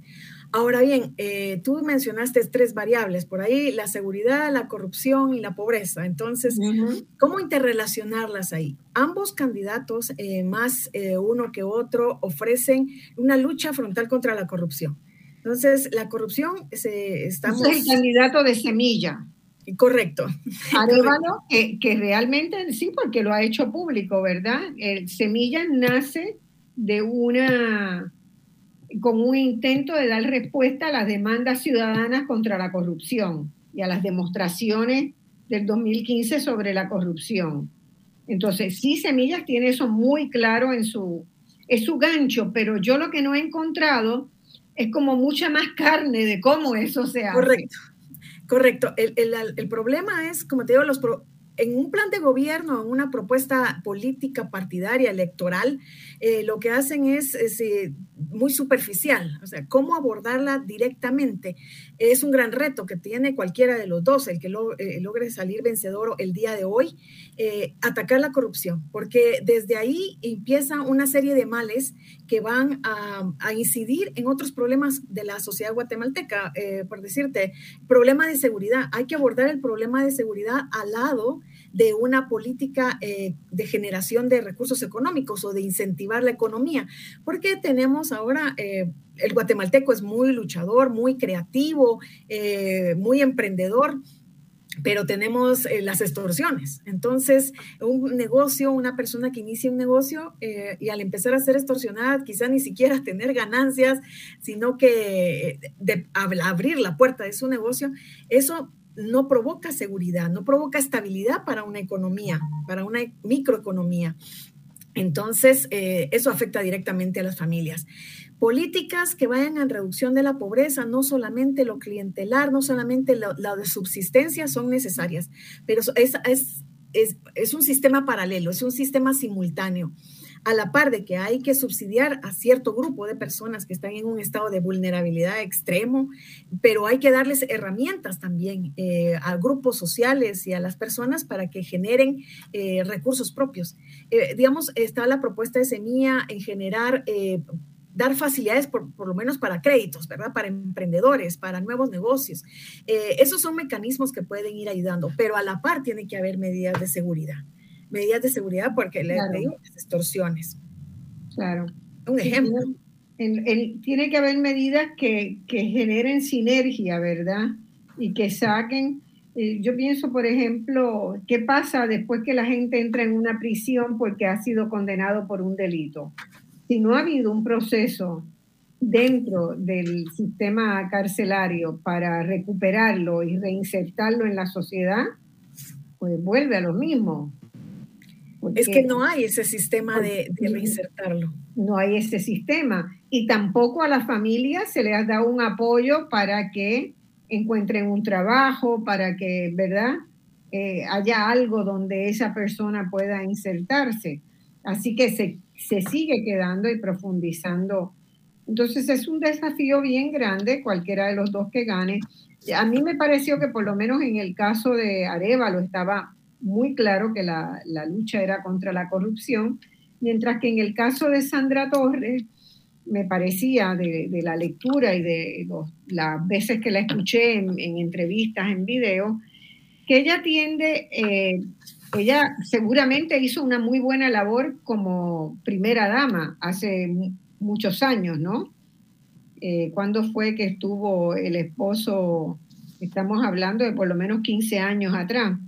Ahora bien, eh, tú mencionaste tres variables por ahí, la seguridad, la corrupción y la pobreza. Entonces, ¿cómo interrelacionarlas ahí? Ambos candidatos, eh, más eh, uno que otro, ofrecen una lucha frontal contra la corrupción. Entonces, la corrupción se estamos... Es el candidato de semilla. Correcto. Arevalo, que, que, realmente sí, porque lo ha hecho público, ¿verdad? El semilla nace de una con un intento de dar respuesta a las demandas ciudadanas contra la corrupción y a las demostraciones del 2015 sobre la corrupción. Entonces, sí, Semillas tiene eso muy claro en su, es su gancho, pero yo lo que no he encontrado es como mucha más carne de cómo eso se hace. Correcto, correcto. El, el, el problema es, como te digo, los, en un plan de gobierno, en una propuesta política partidaria, electoral, eh, lo que hacen es, eh, muy superficial, o sea, cómo abordarla directamente. Es un gran reto que tiene cualquiera de los dos, el que eh, logre salir vencedor el día de hoy, atacar la corrupción, porque desde ahí empieza una serie de males que van a, a incidir en otros problemas de la sociedad guatemalteca. por decirte, problema de seguridad, hay que abordar el problema de seguridad al lado de una política eh, de generación de recursos económicos o de incentivar la economía, porque tenemos ahora... Eh, el guatemalteco es muy luchador, muy creativo, eh, muy emprendedor, pero tenemos las extorsiones. Entonces, un negocio, una persona que inicia un negocio y al empezar a ser extorsionada, quizá ni siquiera tener ganancias, sino que de, abrir la puerta de su negocio, eso no provoca seguridad, no provoca estabilidad para una economía, para una microeconomía. Entonces, eh, eso afecta directamente a las familias. Políticas que vayan en reducción de la pobreza, no solamente lo clientelar, no solamente lo, de subsistencia son necesarias, pero es, es, es un sistema paralelo, es un sistema simultáneo a la par de que hay que subsidiar a cierto grupo de personas que están en un estado de vulnerabilidad extremo, pero hay que darles herramientas también eh, a grupos sociales y a las personas para que generen eh, recursos propios. Eh, digamos, está la propuesta de Semilla en generar dar facilidades por, por, lo menos para créditos, ¿verdad? Para emprendedores, para nuevos negocios. esos son mecanismos que pueden ir ayudando, pero a la par tiene que haber medidas de seguridad medidas de seguridad porque le digo extorsiones. Claro. Un ejemplo. tiene que haber medidas que, que, generen sinergia, ¿verdad? Y que saquen. Eh, yo pienso, por ejemplo, ¿qué pasa después que la gente entra en una prisión porque ha sido condenado por un delito? Si no ha habido un proceso dentro del sistema carcelario para recuperarlo y reinsertarlo en la sociedad, pues vuelve a lo mismo es que no hay ese sistema de, reinsertarlo. No hay ese sistema. Y tampoco a las familias se les ha dado un apoyo para que encuentren un trabajo, para que, ¿verdad? Eh, haya algo donde esa persona pueda insertarse. Así que se, se sigue quedando y profundizando. Entonces es un desafío bien grande, cualquiera de los dos que gane. A mí me pareció que por lo menos en el caso de Arevalo estaba muy claro que la, lucha era contra la corrupción, mientras que en el caso de Sandra Torres, me parecía de, la lectura y de las veces que la escuché en, entrevistas, en video, que ella tiende, eh, ella seguramente hizo una muy buena labor como primera dama hace muchos años, ¿no? Eh, ¿Cuándo fue que estuvo el esposo? Estamos hablando de por lo menos 15 años atrás.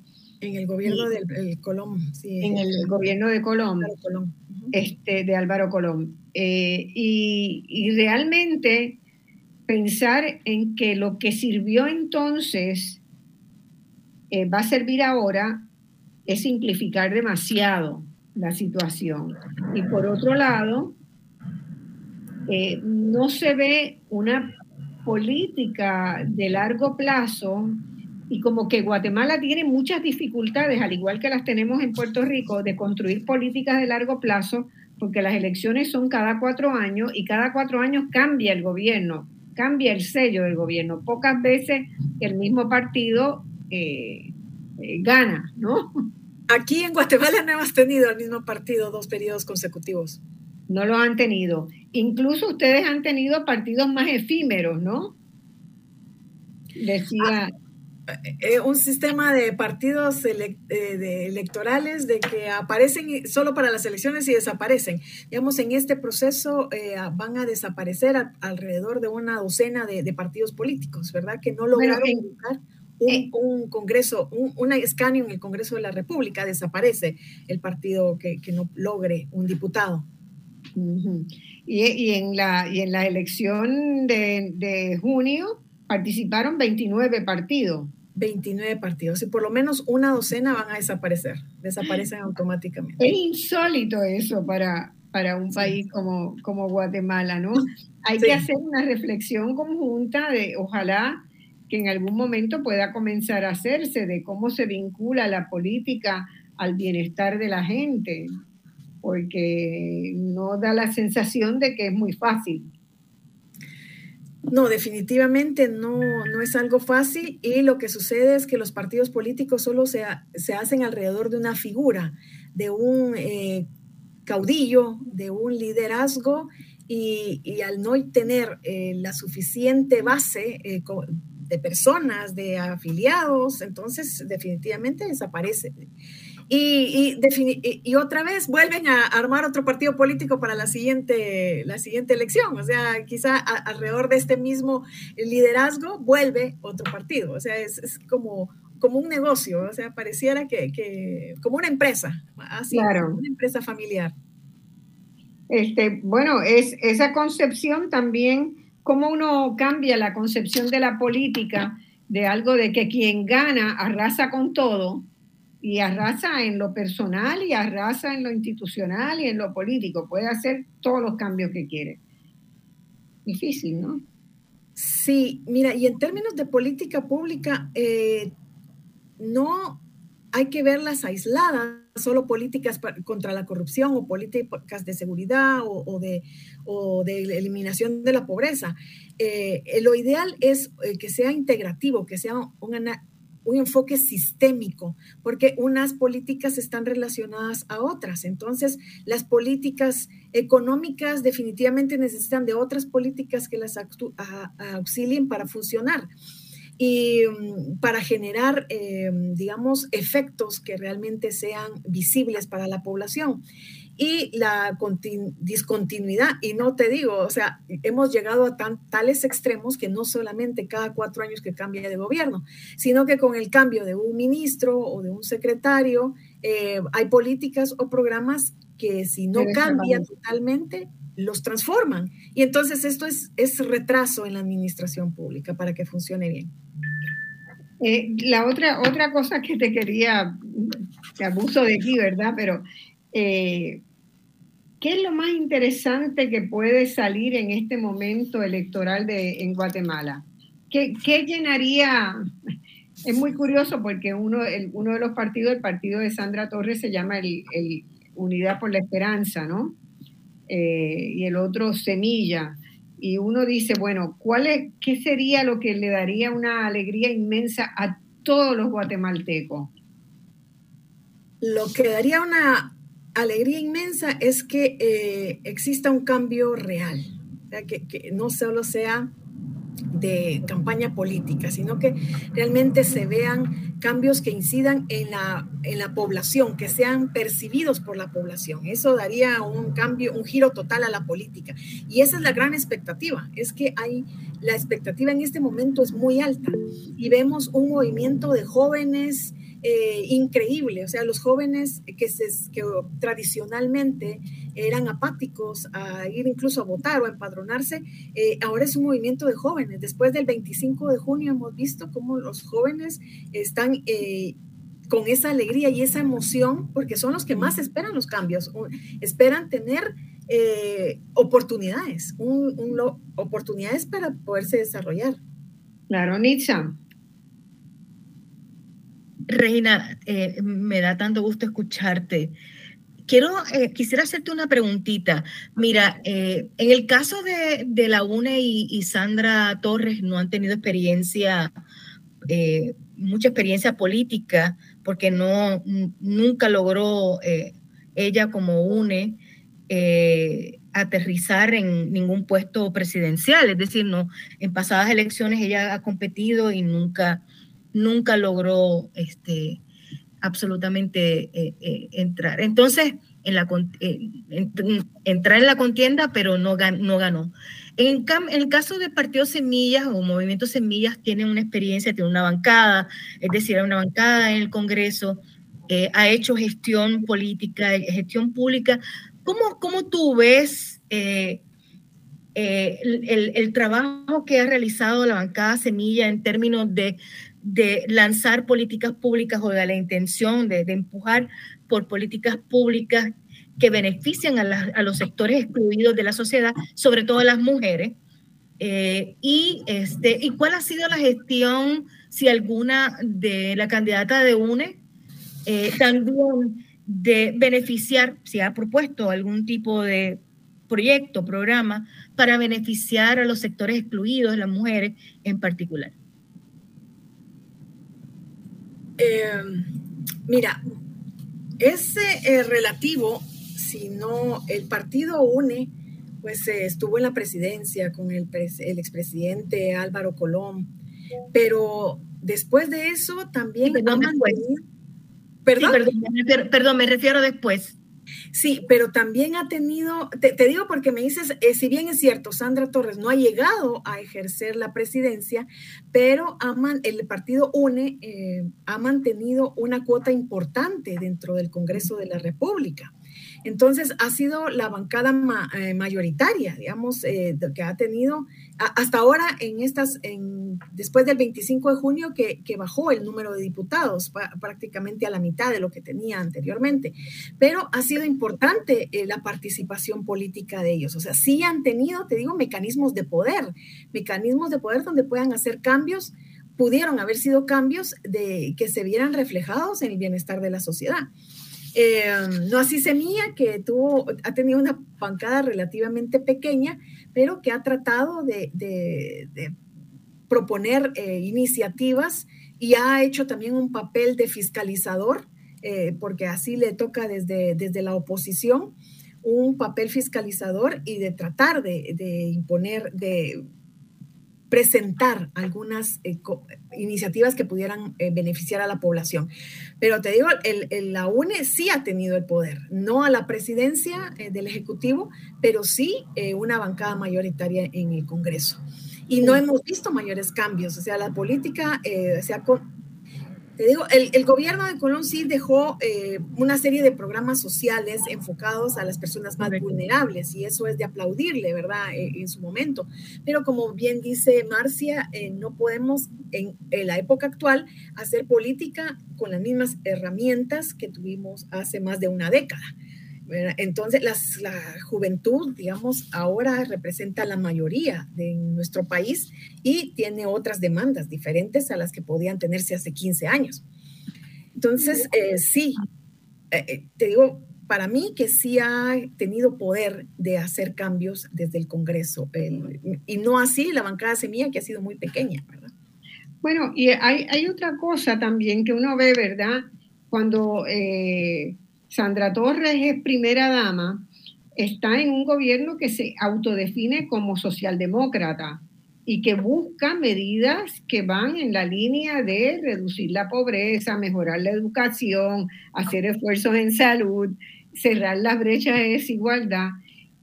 En el gobierno del Colón, sí. En el gobierno de Colón, Este, de Álvaro Colón. Eh, y, realmente pensar en que lo que sirvió entonces eh, va a servir ahora es simplificar demasiado la situación. Y por otro lado, eh, no se ve una política de largo plazo y como que Guatemala tiene muchas dificultades, al igual que las tenemos en Puerto Rico, de construir políticas de largo plazo, porque las elecciones son cada cuatro años y cada cuatro años cambia el gobierno, cambia el sello del gobierno. Pocas veces el mismo partido eh, eh, gana, ¿no? Aquí en Guatemala no hemos tenido el mismo partido dos periodos consecutivos. No lo han tenido. Incluso ustedes han tenido partidos más efímeros, ¿no? Decía. Ah, eh, un sistema de partidos de electorales de que aparecen solo para las elecciones y desaparecen. Digamos, en este proceso van a desaparecer alrededor de una docena de, partidos políticos, ¿verdad? Que no lograron eh, un, Congreso, un, escaneo en el Congreso de la República, desaparece el partido que, no logre un diputado. y, en la, y en la elección de, junio participaron 29 partidos. 29 partidos y por lo menos una docena van a desaparecer, desaparecen automáticamente. Es insólito eso para, para un país como, como Guatemala, ¿no? Hay que hacer una reflexión conjunta de ojalá que en algún momento pueda comenzar a hacerse de cómo se vincula la política al bienestar de la gente, porque no da la sensación de que es muy fácil. No, definitivamente no, no es algo fácil y lo que sucede es que los partidos políticos solo se, se hacen alrededor de una figura, de un eh, caudillo, de un liderazgo y, al no tener eh, la suficiente base eh, de personas, de afiliados, entonces definitivamente desaparece. Y, y, otra vez vuelven a armar otro partido político para la siguiente, la siguiente elección. O sea, quizá alrededor de este mismo liderazgo vuelve otro partido. O sea, es, como, como un negocio. O sea, pareciera que, como una empresa, así, claro. una empresa familiar. Este, bueno, es, esa concepción también cómo uno cambia la concepción de la política de algo de que quien gana arrasa con todo y arrasa en lo personal y arrasa en lo institucional y en lo político. Puede hacer todos los cambios que quiere. Difícil, ¿no? Sí, mira, y en términos de política pública, eh, no hay que verlas aisladas, solo políticas contra la corrupción o políticas de seguridad o, de, de, eliminación de la pobreza. Eh, lo ideal es eh, que sea integrativo, que sea un, un enfoque sistémico, porque unas políticas están relacionadas a otras. Entonces, las políticas económicas definitivamente necesitan de otras políticas que las auxilien para funcionar y mm, para generar, eh, digamos, efectos que realmente sean visibles para la población. Y la discontinuidad, y no te digo, o sea, hemos llegado a tan, tales extremos que no solamente cada cuatro años que cambia de gobierno, sino que con el cambio de un ministro o de un secretario, eh, hay políticas o programas que si no cambian totalmente, los transforman. Y entonces esto es, es retraso en la administración pública para que funcione bien. Eh, la otra, otra cosa que te quería, que abuso de ti, ¿verdad? Pero, eh, ¿qué es lo más interesante que puede salir en este momento electoral de, en Guatemala? ¿Qué, llenaría? Es muy curioso porque uno, uno de los partidos, el partido de Sandra Torres, se llama el, el Unidad por la Esperanza, ¿no? Eh, y el otro semilla. Y uno dice, bueno, ¿cuál ¿qué sería lo que le daría una alegría inmensa a todos los guatemaltecos? Lo que daría una alegría inmensa es que eh, exista un cambio real, que, que no solo sea de campaña política, sino que realmente se vean cambios que incidan en la, en la población, que sean percibidos por la población. Eso daría un cambio, un giro total a la política. Y esa es la gran expectativa, es que hay, la expectativa en este momento es muy alta y vemos un movimiento de jóvenes eh, increíble. O sea, los jóvenes que, se, que tradicionalmente eran apáticos a ir incluso a votar o a empadronarse, eh, ahora es un movimiento de jóvenes. Después del 25 de junio hemos visto cómo los jóvenes están... Eh, con esa alegría y esa emoción, porque son los que más esperan los cambios, esperan tener oportunidades, oportunidades para poderse desarrollar. Claro, Nitsa. Reina, eh, me da tanto gusto escucharte. quiero, eh, quisiera hacerte una preguntita. Mira, en el caso de, la UNE y, Sandra Torres no han tenido experiencia, mucha experiencia política, porque no, nunca logró ella como UNE aterrizar en ningún puesto presidencial, es decir, no, en pasadas elecciones ella ha competido y nunca, nunca logró este, absolutamente eh, eh, entrar. Entonces, en la, eh, entrar en la contienda, pero no, no ganó. En, el caso de Partido Semillas o Movimiento Semillas, tiene una experiencia, tiene una bancada, es decir, una bancada en el Congreso, ha hecho gestión política, gestión pública ¿Cómo, cómo tú ves eh, eh, el, trabajo que ha realizado la bancada Semilla en términos de, lanzar políticas públicas o de la intención de, empujar por políticas públicas que benefician a, los sectores excluidos de la sociedad, sobre todo a las mujeres? Eh, y, este, ¿Y cuál ha sido la gestión, si alguna, de la candidata de UNE? también de beneficiar, si ha propuesto algún tipo de proyecto, programa, para beneficiar a los sectores excluidos, las mujeres en particular. Em, mira, es eh, relativo si no el partido UNE, pues eh, estuvo en la presidencia con el, el expresidente Álvaro Colón, pero después de eso también ha mantenido, ¿Perdón? perdón, me refiero, después. Sí, pero también ha tenido, te, digo porque me dices, eh, si bien es cierto, Sandra Torres no ha llegado a ejercer la presidencia, pero el partido UNE eh, ha mantenido una cuota importante dentro del Congreso de la República. Entonces, ha sido la bancada eh, mayoritaria, digamos, eh, que ha tenido hasta ahora en estas, después del 25 de junio, que, bajó el número de diputados prácticamente a la mitad de lo que tenía anteriormente. Pero ha sido importante eh, la participación política de ellos. O sea, sí han tenido, te digo, mecanismos de poder, mecanismos de poder donde puedan hacer cambios pudieron haber sido cambios de, que se vieran reflejados en el bienestar de la sociedad. Eh, no así Semilla, que tuvo, ha tenido una bancada relativamente pequeña, pero que ha tratado de, proponer eh, iniciativas y ha hecho también un papel de fiscalizador, eh, porque así le toca desde, desde la oposición un papel fiscalizador y de tratar de, de imponer, de presentar algunas eh, iniciativas que pudieran eh, beneficiar a la población. Pero te digo, el, la UNE sí ha tenido el poder, no a la presidencia eh, del Ejecutivo, pero sí una bancada mayoritaria en el Congreso. Y no hemos visto mayores cambios, o sea, la política se ha te digo, el, gobierno de Colón sí dejó eh, una serie de programas sociales enfocados a las personas más vulnerables y eso es de aplaudirle, ¿verdad? E, en, su momento. Pero como bien dice Marcia, eh, no podemos en, la época actual hacer política con las mismas herramientas que tuvimos hace más de una década. Entonces, la juventud, digamos, ahora representa la mayoría de nuestro país y tiene otras demandas diferentes a las que podían tenerse hace 15 años. Entonces, eh, sí, eh, eh, te digo, para mí que sí ha tenido poder de hacer cambios desde el Congreso, y no así la bancada semilla, que ha sido muy pequeña, ¿verdad? Bueno, y hay, hay otra cosa también que uno ve, ¿verdad? Cuando Sandra Torres es primera dama, está en un gobierno que se autodefine como socialdemócrata y que busca medidas que van en la línea de reducir la pobreza, mejorar la educación, hacer esfuerzos en salud, cerrar las brechas de desigualdad.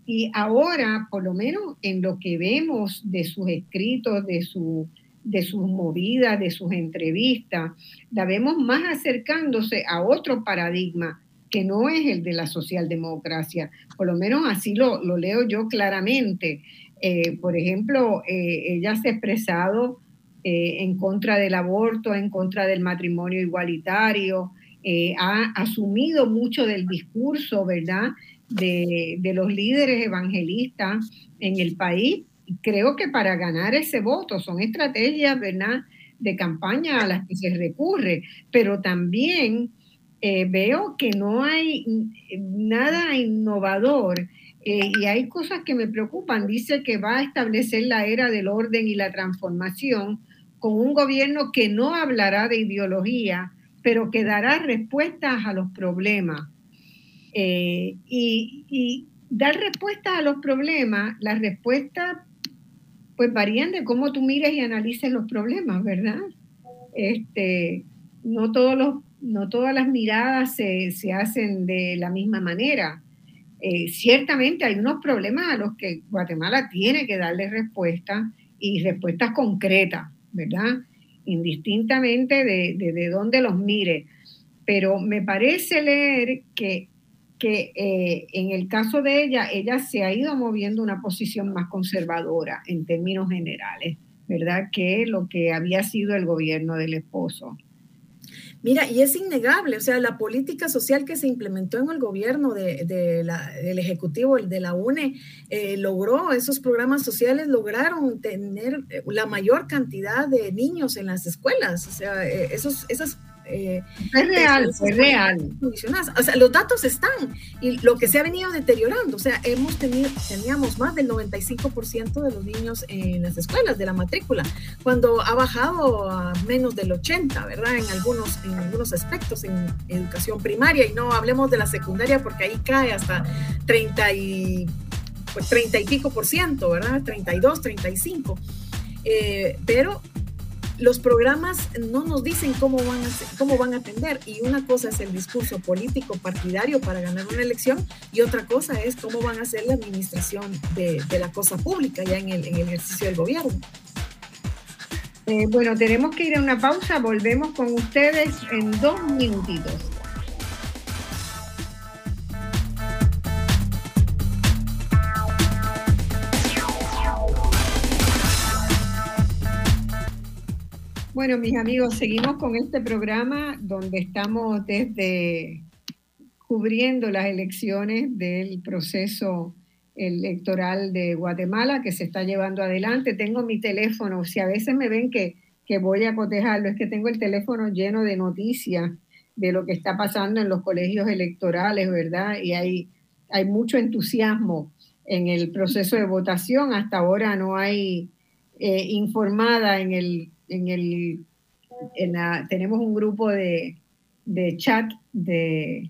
Y ahora, por lo menos en lo que vemos de sus escritos, de, su, de sus movidas, de sus entrevistas, la vemos más acercándose a otro paradigma que no es el de la socialdemocracia. Por lo menos así lo, leo yo claramente. Eh, por ejemplo, eh, ella se ha expresado eh, en contra del aborto, en contra del matrimonio igualitario, ha asumido mucho del discurso, ¿verdad?, de, de, los líderes evangelistas en el país. Creo que para ganar ese voto son estrategias, ¿verdad?, de campaña a las que se recurre, pero también eh, veo que no hay nada innovador eh, y hay cosas que me preocupan. Dice que va a establecer la era del orden y la transformación con un gobierno que no hablará de ideología, pero que dará respuestas a los problemas. Eh, y, dar respuestas a los problemas, las respuestas pues varían de cómo tú mires y analices los problemas, ¿verdad? Este, no, todos los, no todas las miradas se, hacen de la misma manera. Eh, ciertamente hay unos problemas a los que Guatemala tiene que darle respuesta y respuestas concretas, ¿verdad? Indistintamente de, de, dónde los mire. Pero me parece leer que, que eh, en el caso de ella, ella se ha ido moviendo una posición más conservadora en términos generales, ¿verdad? Que lo que había sido el gobierno del esposo. Mira, y es innegable, o sea, la política social que se implementó en el gobierno de, del Ejecutivo, de la UNE, eh, logró, esos programas sociales lograron tener eh, la mayor cantidad de niños en las escuelas, o sea, eh, esos, esas eh, es real, es real. O sea, los datos están y lo que se ha venido deteriorando, o sea, hemos tenido, teníamos más del 95% de los niños en las escuelas de la matrícula, cuando ha bajado a menos del 80, ¿verdad? En algunos, en algunos aspectos en educación primaria y no hablemos de la secundaria porque ahí cae hasta 30 y, pues, 30 y pico por ciento, ¿verdad? 32, 35. Eh, pero los programas no nos dicen cómo van, a, cómo van a atender y una cosa es el discurso político partidario para ganar una elección y otra cosa es cómo van a hacer la administración de, la cosa pública ya en el, ejercicio del gobierno. Eh, bueno, tenemos que ir a una pausa, volvemos con ustedes en dos minutitos. Bueno, mis amigos, seguimos con este programa donde estamos desde cubriendo las elecciones del proceso electoral de Guatemala que se está llevando adelante. Tengo mi teléfono, si a veces me ven que, voy a cotejarlo, es que tengo el teléfono lleno de noticias de lo que está pasando en los colegios electorales, ¿verdad? Y hay, hay mucho entusiasmo en el proceso de votación. Hasta ahora no hay eh, informada en el en el, tenemos un grupo de, chat de,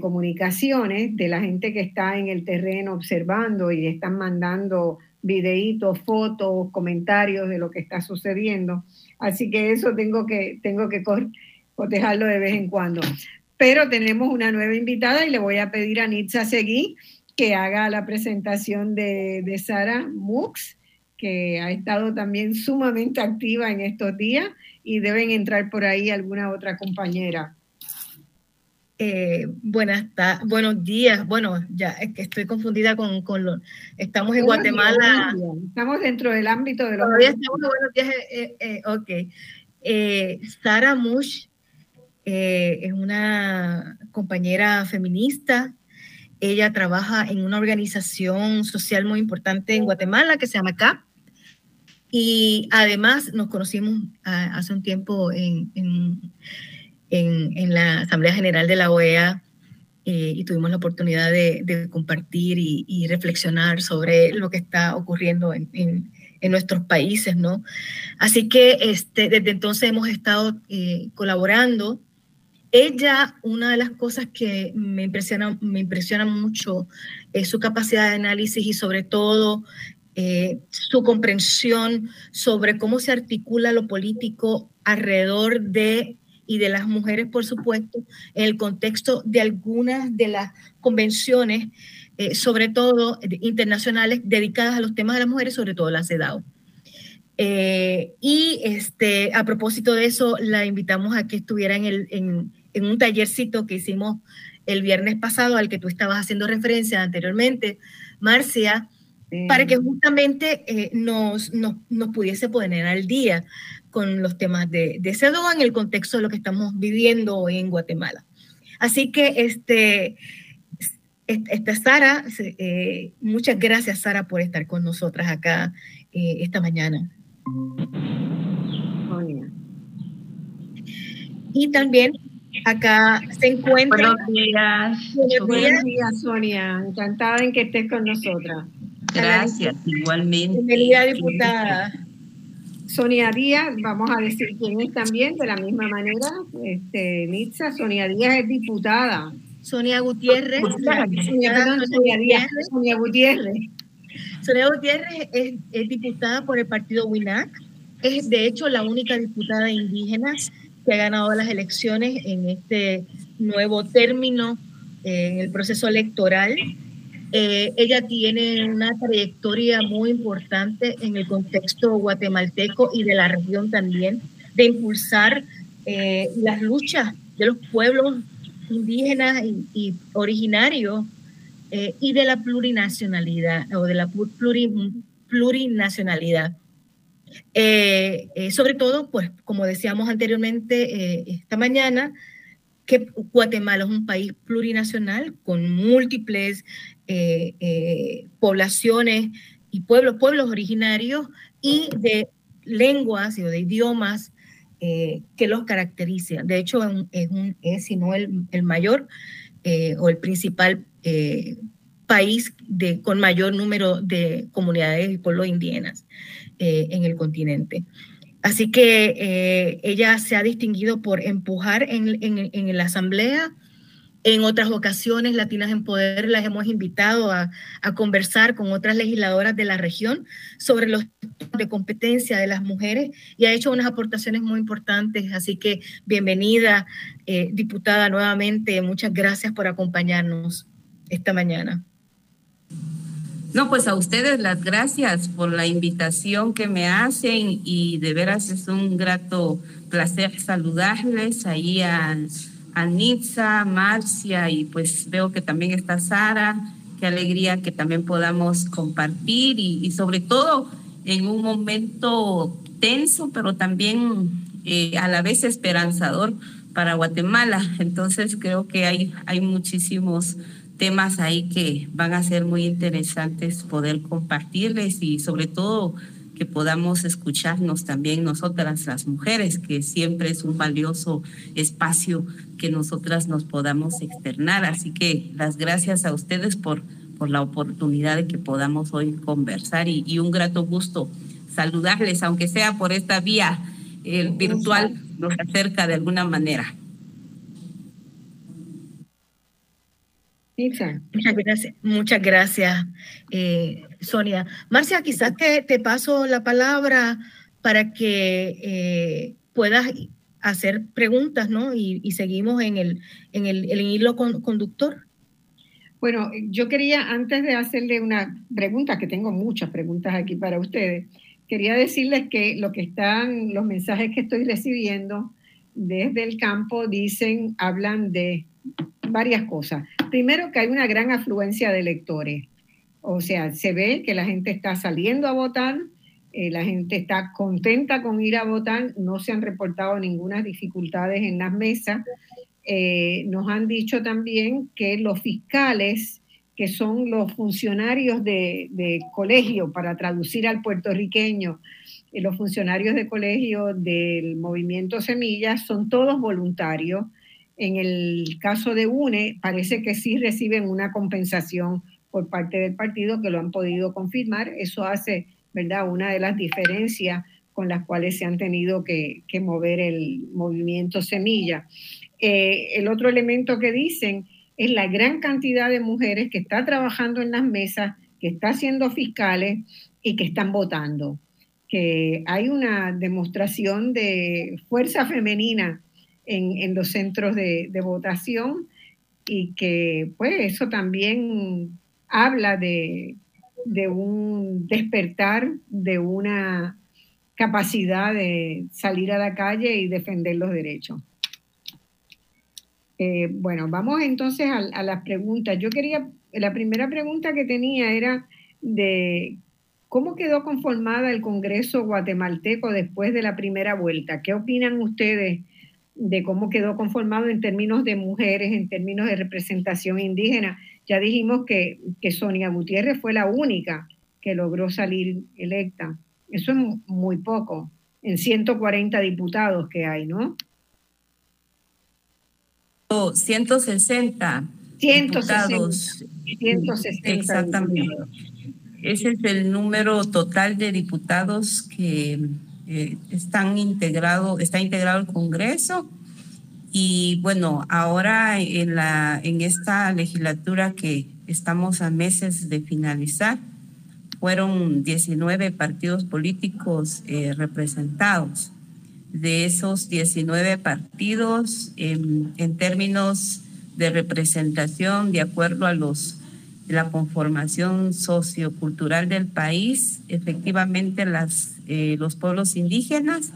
comunicaciones de la gente que está en el terreno observando y están mandando videitos, fotos, comentarios de lo que está sucediendo. Así que eso tengo que, tengo que cotejarlo de vez en cuando. Pero tenemos una nueva invitada y le voy a pedir a Nitza Seguí que haga la presentación de, de Sara Mux que ha estado también sumamente activa en estos días y deben entrar por ahí alguna otra compañera. Eh, buenas buenos días. Bueno, ya es que estoy confundida con, con lo. Estamos en Guatemala. estamos dentro del ámbito de los. Todavía estamos, buenos días. Eh, eh, ok. Sara Mush es una compañera feminista. Ella trabaja en una organización social muy importante en Guatemala que se llama CAP. Y además nos conocimos hace un tiempo en, en, la Asamblea General de la OEA eh, y tuvimos la oportunidad de, compartir y, reflexionar sobre lo que está ocurriendo en, nuestros países, ¿no? Así que este, desde entonces hemos estado eh, colaborando. Ella, una de las cosas que me impresiona, me impresiona mucho es su capacidad de análisis y sobre todo eh, su comprensión sobre cómo se articula lo político alrededor de y de las mujeres, por supuesto, en el contexto de algunas de las convenciones, eh, sobre todo internacionales, dedicadas a los temas de las mujeres, sobre todo la CEDAW. Eh, y este, a propósito de eso, la invitamos a que estuviera en, en un tallercito que hicimos el viernes pasado, al que tú estabas haciendo referencia anteriormente, Marcia, para que justamente eh, nos, nos, nos, pudiese poner al día con los temas de, de CEDO en el contexto de lo que estamos viviendo hoy en Guatemala. Así que, este, esta Sara, eh, muchas gracias Sara por estar con nosotras acá eh, esta mañana. Y también acá se encuentra. Buenos días. Buenos días, Sonia. Encantada en que estés con nosotras. Gracias, igualmente. Bienvenida, diputada. Sonia Díaz, vamos a decir quién es también, de la misma manera, este, Nitza, Sonia Díaz es diputada. Sonia Gutiérrez. Sonia, Díaz, Sonia Gutiérrez. Sonia Gutiérrez es, es, diputada por el partido WINAC. Es de hecho la única diputada indígena que ha ganado las elecciones en este nuevo término eh, en el proceso electoral. Eh, ella tiene una trayectoria muy importante en el contexto guatemalteco y de la región también, de impulsar eh, las luchas de los pueblos indígenas y, originarios y de la plurinacionalidad o de la plurinacionalidad. sobre todo, pues como decíamos anteriormente esta mañana, que Guatemala es un país plurinacional con múltiples eh, eh, poblaciones y pueblos, pueblos originarios y de lenguas y de idiomas eh, que los caracterizan. De hecho, es, un, si no el, mayor o el principal país con mayor número de comunidades y pueblos indígenas en el continente. Así que eh, ella se ha distinguido por empujar en, la asamblea. En otras ocasiones, Latinas en Poder las hemos invitado a, conversar con otras legisladoras de la región sobre los de competencia de las mujeres y ha hecho unas aportaciones muy importantes. Así que bienvenida, eh, diputada, nuevamente. Muchas gracias por acompañarnos esta mañana. No, pues a ustedes las gracias por la invitación que me hacen y de veras es un grato placer saludarles ahí a, a Nitza, Marcia y pues veo que también está Sara. Qué alegría que también podamos compartir y, sobre todo en un momento tenso, pero también eh, a la vez esperanzador para Guatemala. Entonces creo que hay, hay muchísimos temas ahí que van a ser muy interesantes poder compartirles y sobre todo que podamos escucharnos también nosotras las mujeres, que siempre es un valioso espacio que nosotras nos podamos externar. Así que las gracias a ustedes por, por la oportunidad de que podamos hoy conversar y, y un grato gusto saludarles, aunque sea por esta vía el virtual, nos acerca de alguna manera. Muchas gracias, muchas gracias eh, Sonia. Marcia, quizás te, te, paso la palabra para que eh, puedas hacer preguntas, ¿no? Y, seguimos en el, en el, hilo conductor. Bueno, yo quería, antes de hacerle una pregunta, que tengo muchas preguntas aquí para ustedes, quería decirles que lo que están, los mensajes que estoy recibiendo desde el campo dicen, hablan de varias cosas. Primero, que hay una gran afluencia de electores. O sea, se ve que la gente está saliendo a votar, eh, la gente está contenta con ir a votar, no se han reportado ninguna dificultades en las mesas. Eh, nos han dicho también que los fiscales, que son los funcionarios de, colegio, para traducir al puertorriqueño, eh, los funcionarios de colegio del movimiento Semillas, son todos voluntarios en el caso de UNE, parece que sí reciben una compensación por parte del partido, que lo han podido confirmar. Eso hace, ¿verdad?, una de las diferencias con las cuales se han tenido que, mover el movimiento Semilla. Eh, el otro elemento que dicen es la gran cantidad de mujeres que está trabajando en las mesas, que está siendo fiscales y que están votando. Que hay una demostración de fuerza femenina en, los centros de, votación y que pues eso también habla de, un despertar, de una capacidad de salir a la calle y defender los derechos. Eh, bueno, vamos entonces a, a, las preguntas. Yo quería, la primera pregunta que tenía era de cómo quedó conformada el Congreso guatemalteco después de la primera vuelta. ¿Qué opinan ustedes de cómo quedó conformado en términos de mujeres, en términos de representación indígena. Ya dijimos que, Sonia Gutiérrez fue la única que logró salir electa. Eso es muy poco, en 140 diputados que hay, ¿no? 160 diputados. 160 Exactamente. Ese es el número total de diputados que eh, están integrado, está integrado el Congreso. Y bueno, ahora en, la, en esta legislatura que estamos a meses de finalizar, fueron 19 partidos políticos eh, representados. De esos 19 partidos, en, en términos de representación, de acuerdo a los la conformación sociocultural del país, efectivamente las, eh, los pueblos indígenas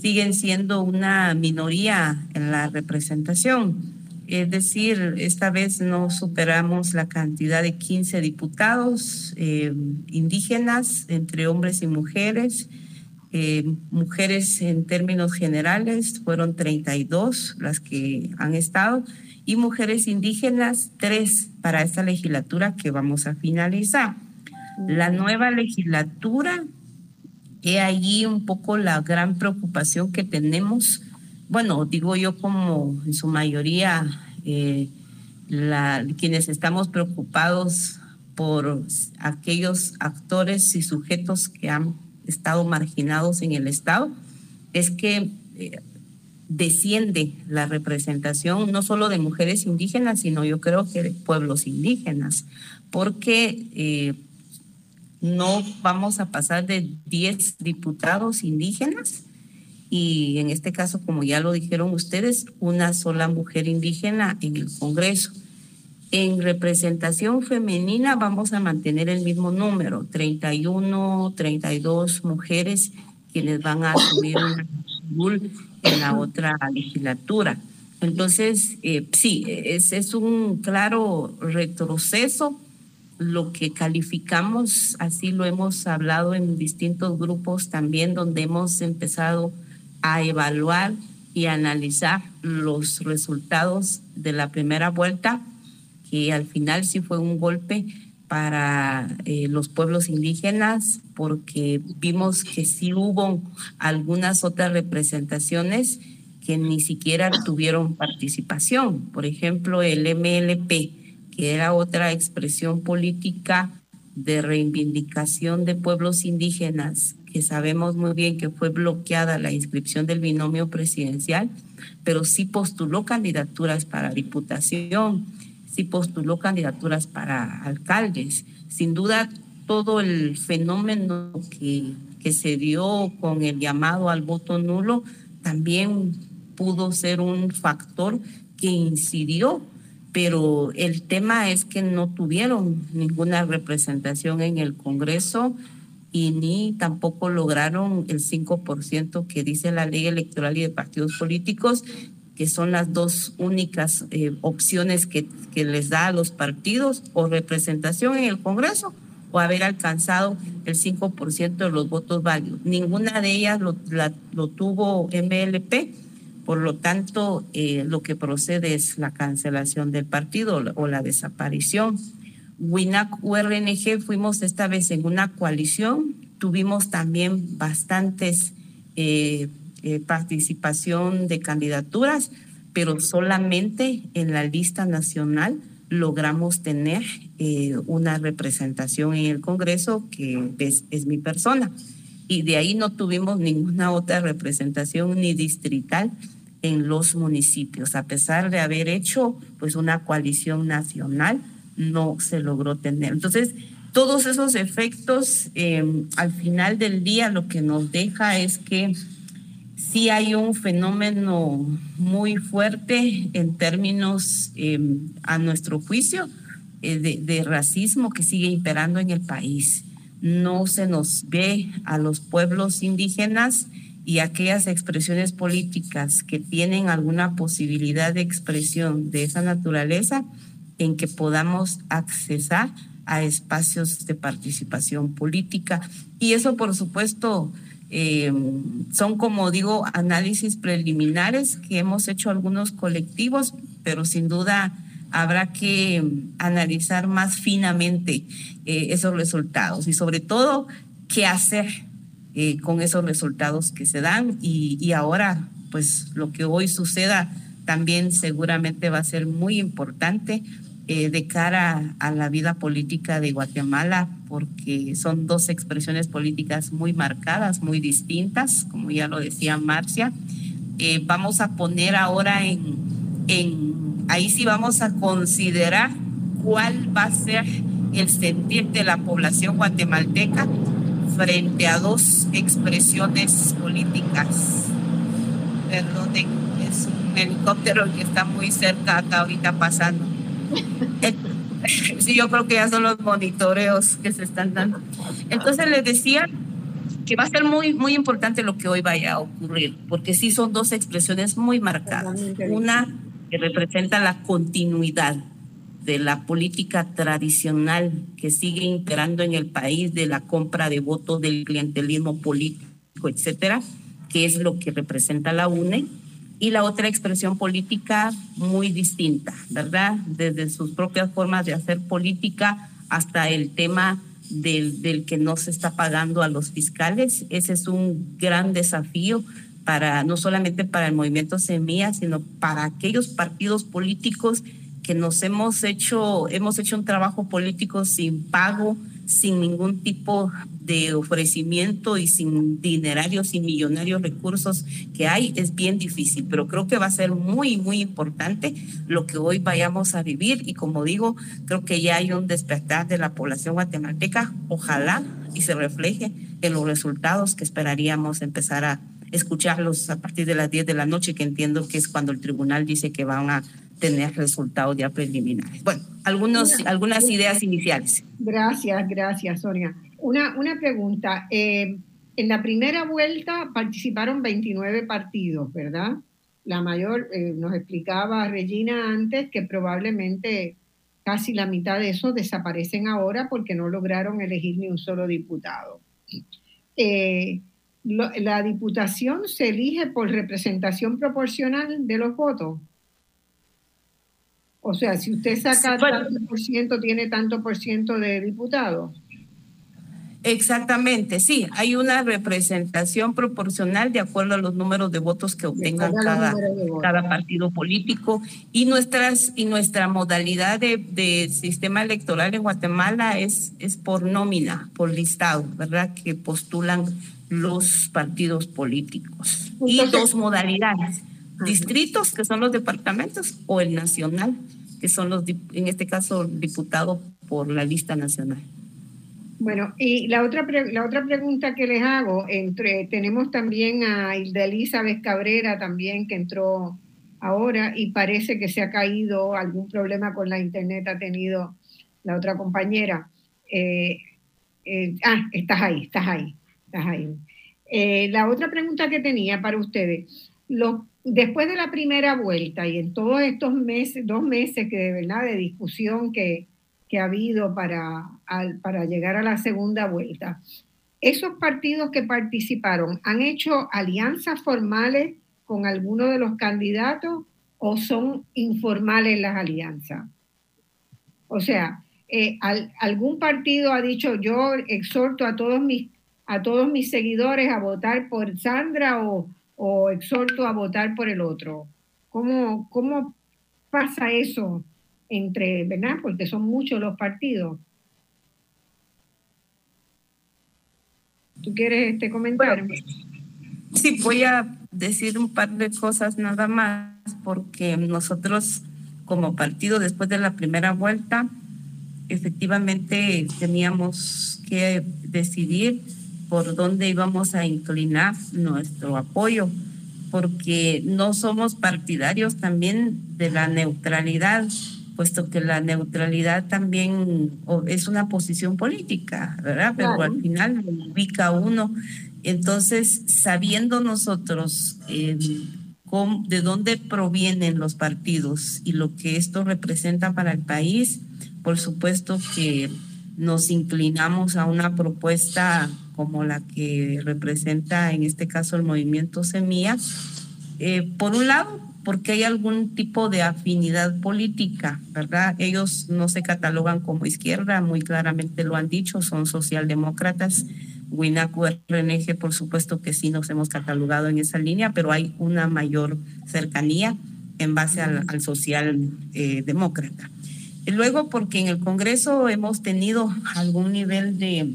siguen siendo una minoría en la representación. Es decir, esta vez no superamos la cantidad de 15 diputados eh, indígenas entre hombres y mujeres. Eh, mujeres en términos generales fueron 32 las que han estado y mujeres indígenas, tres para esta legislatura que vamos a finalizar. La nueva legislatura, he allí un poco la gran preocupación que tenemos, bueno, digo yo como en su mayoría, eh, la, quienes estamos preocupados por aquellos actores y sujetos que han estado marginados en el Estado, es que eh, desciende la representación no solo de mujeres indígenas, sino yo creo que de pueblos indígenas, porque eh, no vamos a pasar de 10 diputados indígenas y en este caso, como ya lo dijeron ustedes, una sola mujer indígena en el Congreso. En representación femenina vamos a mantener el mismo número, 31, 32 mujeres quienes van a asumir un en la otra legislatura. Entonces, eh, sí, es, es un claro retroceso lo que calificamos, así lo hemos hablado en distintos grupos también, donde hemos empezado a evaluar y analizar los resultados de la primera vuelta, que al final sí fue un golpe para eh, los pueblos indígenas, porque vimos que sí hubo algunas otras representaciones que ni siquiera tuvieron participación. Por ejemplo, el MLP, que era otra expresión política de reivindicación de pueblos indígenas, que sabemos muy bien que fue bloqueada la inscripción del binomio presidencial, pero sí postuló candidaturas para diputación sí postuló candidaturas para alcaldes. Sin duda, todo el fenómeno que, que se dio con el llamado al voto nulo también pudo ser un factor que incidió, pero el tema es que no tuvieron ninguna representación en el Congreso y ni tampoco lograron el 5% que dice la ley electoral y de partidos políticos que son las dos únicas eh, opciones que, que, les da a los partidos, o representación en el Congreso o haber alcanzado el 5% de los votos válidos. Ninguna de ellas lo, lo tuvo MLP, por lo tanto, eh, lo que procede es la cancelación del partido o la desaparición. WINAC URNG fuimos esta vez en una coalición, tuvimos también bastantes eh, eh, participación de candidaturas, pero solamente en la lista nacional logramos tener eh, una representación en el Congreso que es, mi persona. Y de ahí no tuvimos ninguna otra representación ni distrital en los municipios. A pesar de haber hecho pues una coalición nacional, no se logró tener. Entonces, todos esos efectos eh, al final del día lo que nos deja es que sí hay un fenómeno muy fuerte en términos, em, a nuestro juicio, eh, de, racismo que sigue imperando en el país. No se nos ve a los pueblos indígenas y aquellas expresiones políticas que tienen alguna posibilidad de expresión de esa naturaleza en que podamos accesar a espacios de participación política. Y eso, por supuesto, eh, son, como digo, análisis preliminares que hemos hecho algunos colectivos, pero sin duda habrá que analizar más finamente eh, esos resultados y sobre todo qué hacer eh, con esos resultados que se dan y, y, ahora pues lo que hoy suceda también seguramente va a ser muy importante eh, de cara a la vida política de Guatemala, porque son dos expresiones políticas muy marcadas, muy distintas, como ya lo decía Marcia. Eh, vamos a poner ahora en, en, ahí sí vamos a considerar cuál va a ser el sentir de la población guatemalteca frente a dos expresiones políticas. Perdonen, es un helicóptero que está muy cerca acá ahorita pasando. sí, yo creo que ya son los monitoreos que se están dando. Entonces les decía que va a ser muy, muy importante lo que hoy vaya a ocurrir, porque sí son dos expresiones muy marcadas. Una que representa la continuidad de la política tradicional que sigue imperando en el país de la compra de votos, del clientelismo político, etcétera, que es lo que representa la UNE, y la otra expresión política muy distinta, ¿verdad? Desde sus propias formas de hacer política hasta el tema del, del que no se está pagando a los fiscales. Ese es un gran desafío para no solamente para el movimiento Semilla, sino para aquellos partidos políticos que nos hemos hecho, hemos hecho un trabajo político sin pago, sin ningún tipo de ofrecimiento y sin dinerarios y millonarios recursos que hay, es bien difícil, pero creo que va a ser muy, muy importante lo que hoy vayamos a vivir. Y como digo, creo que ya hay un despertar de la población guatemalteca, ojalá y se refleje en los resultados que esperaríamos empezar a escucharlos a partir de las 10 de la noche, que entiendo que es cuando el tribunal dice que van a tener resultados ya preliminares. Bueno, algunos, algunas ideas iniciales. Gracias, gracias, Sonia. Una, una pregunta. Eh, en la primera vuelta participaron 29 partidos, ¿verdad? La mayor, eh, nos explicaba Regina antes que probablemente casi la mitad de esos desaparecen ahora porque no lograron elegir ni un solo diputado. Eh, la diputación se elige por representación proporcional de los votos. O sea, si usted saca tanto por ciento, tiene tanto por ciento de diputados. Exactamente, sí, hay una representación proporcional de acuerdo a los números de votos que obtengan cada, cada partido político y nuestras y nuestra modalidad de, sistema electoral en Guatemala es, es por nómina, por listado, ¿verdad? Que postulan los partidos políticos. y dos modalidades distritos, que son los departamentos, o el nacional, que son los, en este caso, diputados por la lista nacional. Bueno, y la otra, la otra pregunta que les hago, entre, tenemos también a Hilda Elizabeth Cabrera también que entró ahora y parece que se ha caído, algún problema con la internet ha tenido la otra compañera. Eh, eh, ah, estás ahí, estás ahí, estás ahí. Eh, la otra pregunta que tenía para ustedes, los después de la primera vuelta y en todos estos meses, dos meses que de verdad de discusión que, que ha habido para, para llegar a la segunda vuelta, esos partidos que participaron han hecho alianzas formales con alguno de los candidatos o son informales las alianzas. O sea, eh, algún partido ha dicho yo exhorto a todos mis a todos mis seguidores a votar por Sandra o, o exhorto a votar por el otro. ¿Cómo, cómo pasa eso entre. Porque son muchos los partidos. ¿Tú quieres este comentario? sí, voy a decir un par de cosas nada más, porque nosotros como partido después de la primera vuelta, efectivamente teníamos que decidir por dónde íbamos a inclinar nuestro apoyo, porque no somos partidarios también de la neutralidad, puesto que la neutralidad también es una posición política, ¿verdad? Pero al final ubica uno. Entonces, sabiendo nosotros eh, de dónde provienen los partidos y lo que esto representa para el país, por supuesto que nos inclinamos a una propuesta como la que representa en este caso el movimiento Semilla, eh, por un lado, porque hay algún tipo de afinidad política, ¿verdad? Ellos no se catalogan como izquierda, muy claramente lo han dicho, son socialdemócratas. Winacu RNG, por supuesto que sí nos hemos catalogado en esa línea, pero hay una mayor cercanía en base al, social eh. Y luego porque en el Congreso hemos tenido algún nivel de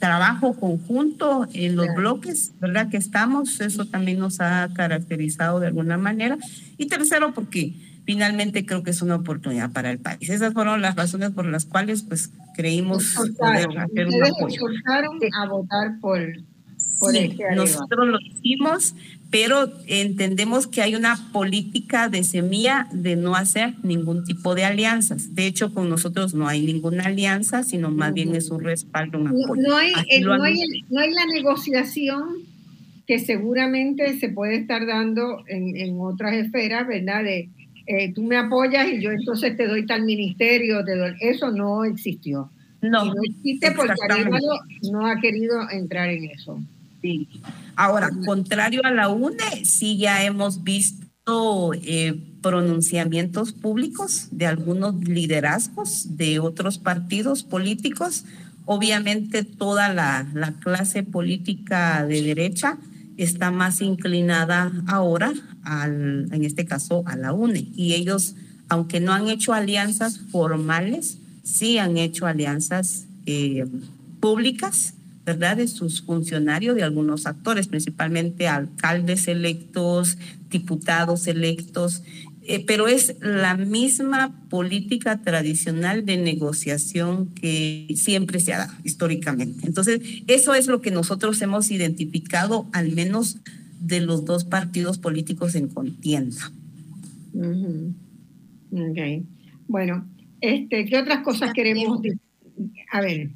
trabajo conjunto en los bloques, ¿verdad? Que estamos, eso también nos ha caracterizado de alguna manera. Y tercero, porque finalmente creo que es una oportunidad para el país. Esas fueron las razones por las cuales pues creímos poder hacer un apoyo. a votar por, por este nosotros lo hicimos, pero entendemos que hay una política de semilla de no hacer ningún tipo de alianzas. De hecho, con nosotros no hay ninguna alianza, sino más bien es un respaldo, un apoyo. No, hay, no, hay, no hay la negociación que seguramente se puede estar dando en, en otras esferas, ¿verdad? De eh, tú me apoyas y yo entonces te doy tal ministerio, te doy, eso no existió. No, no existe porque no ha querido entrar en eso. Sí. Ahora, contrario a la UNE, sí ya hemos visto eh, pronunciamientos públicos de algunos liderazgos de otros partidos políticos. Obviamente toda la, la clase política de derecha está más inclinada ahora, al, en este caso, a la UNE. Y ellos, aunque no han hecho alianzas formales, sí han hecho alianzas eh, públicas ¿verdad? De sus funcionarios, de algunos actores, principalmente alcaldes electos, diputados electos, eh, pero es la misma política tradicional de negociación que siempre se ha dado históricamente. Entonces, eso es lo que nosotros hemos identificado, al menos de los dos partidos políticos en contienda. Ok. Bueno, este, ¿qué otras cosas queremos? A ver.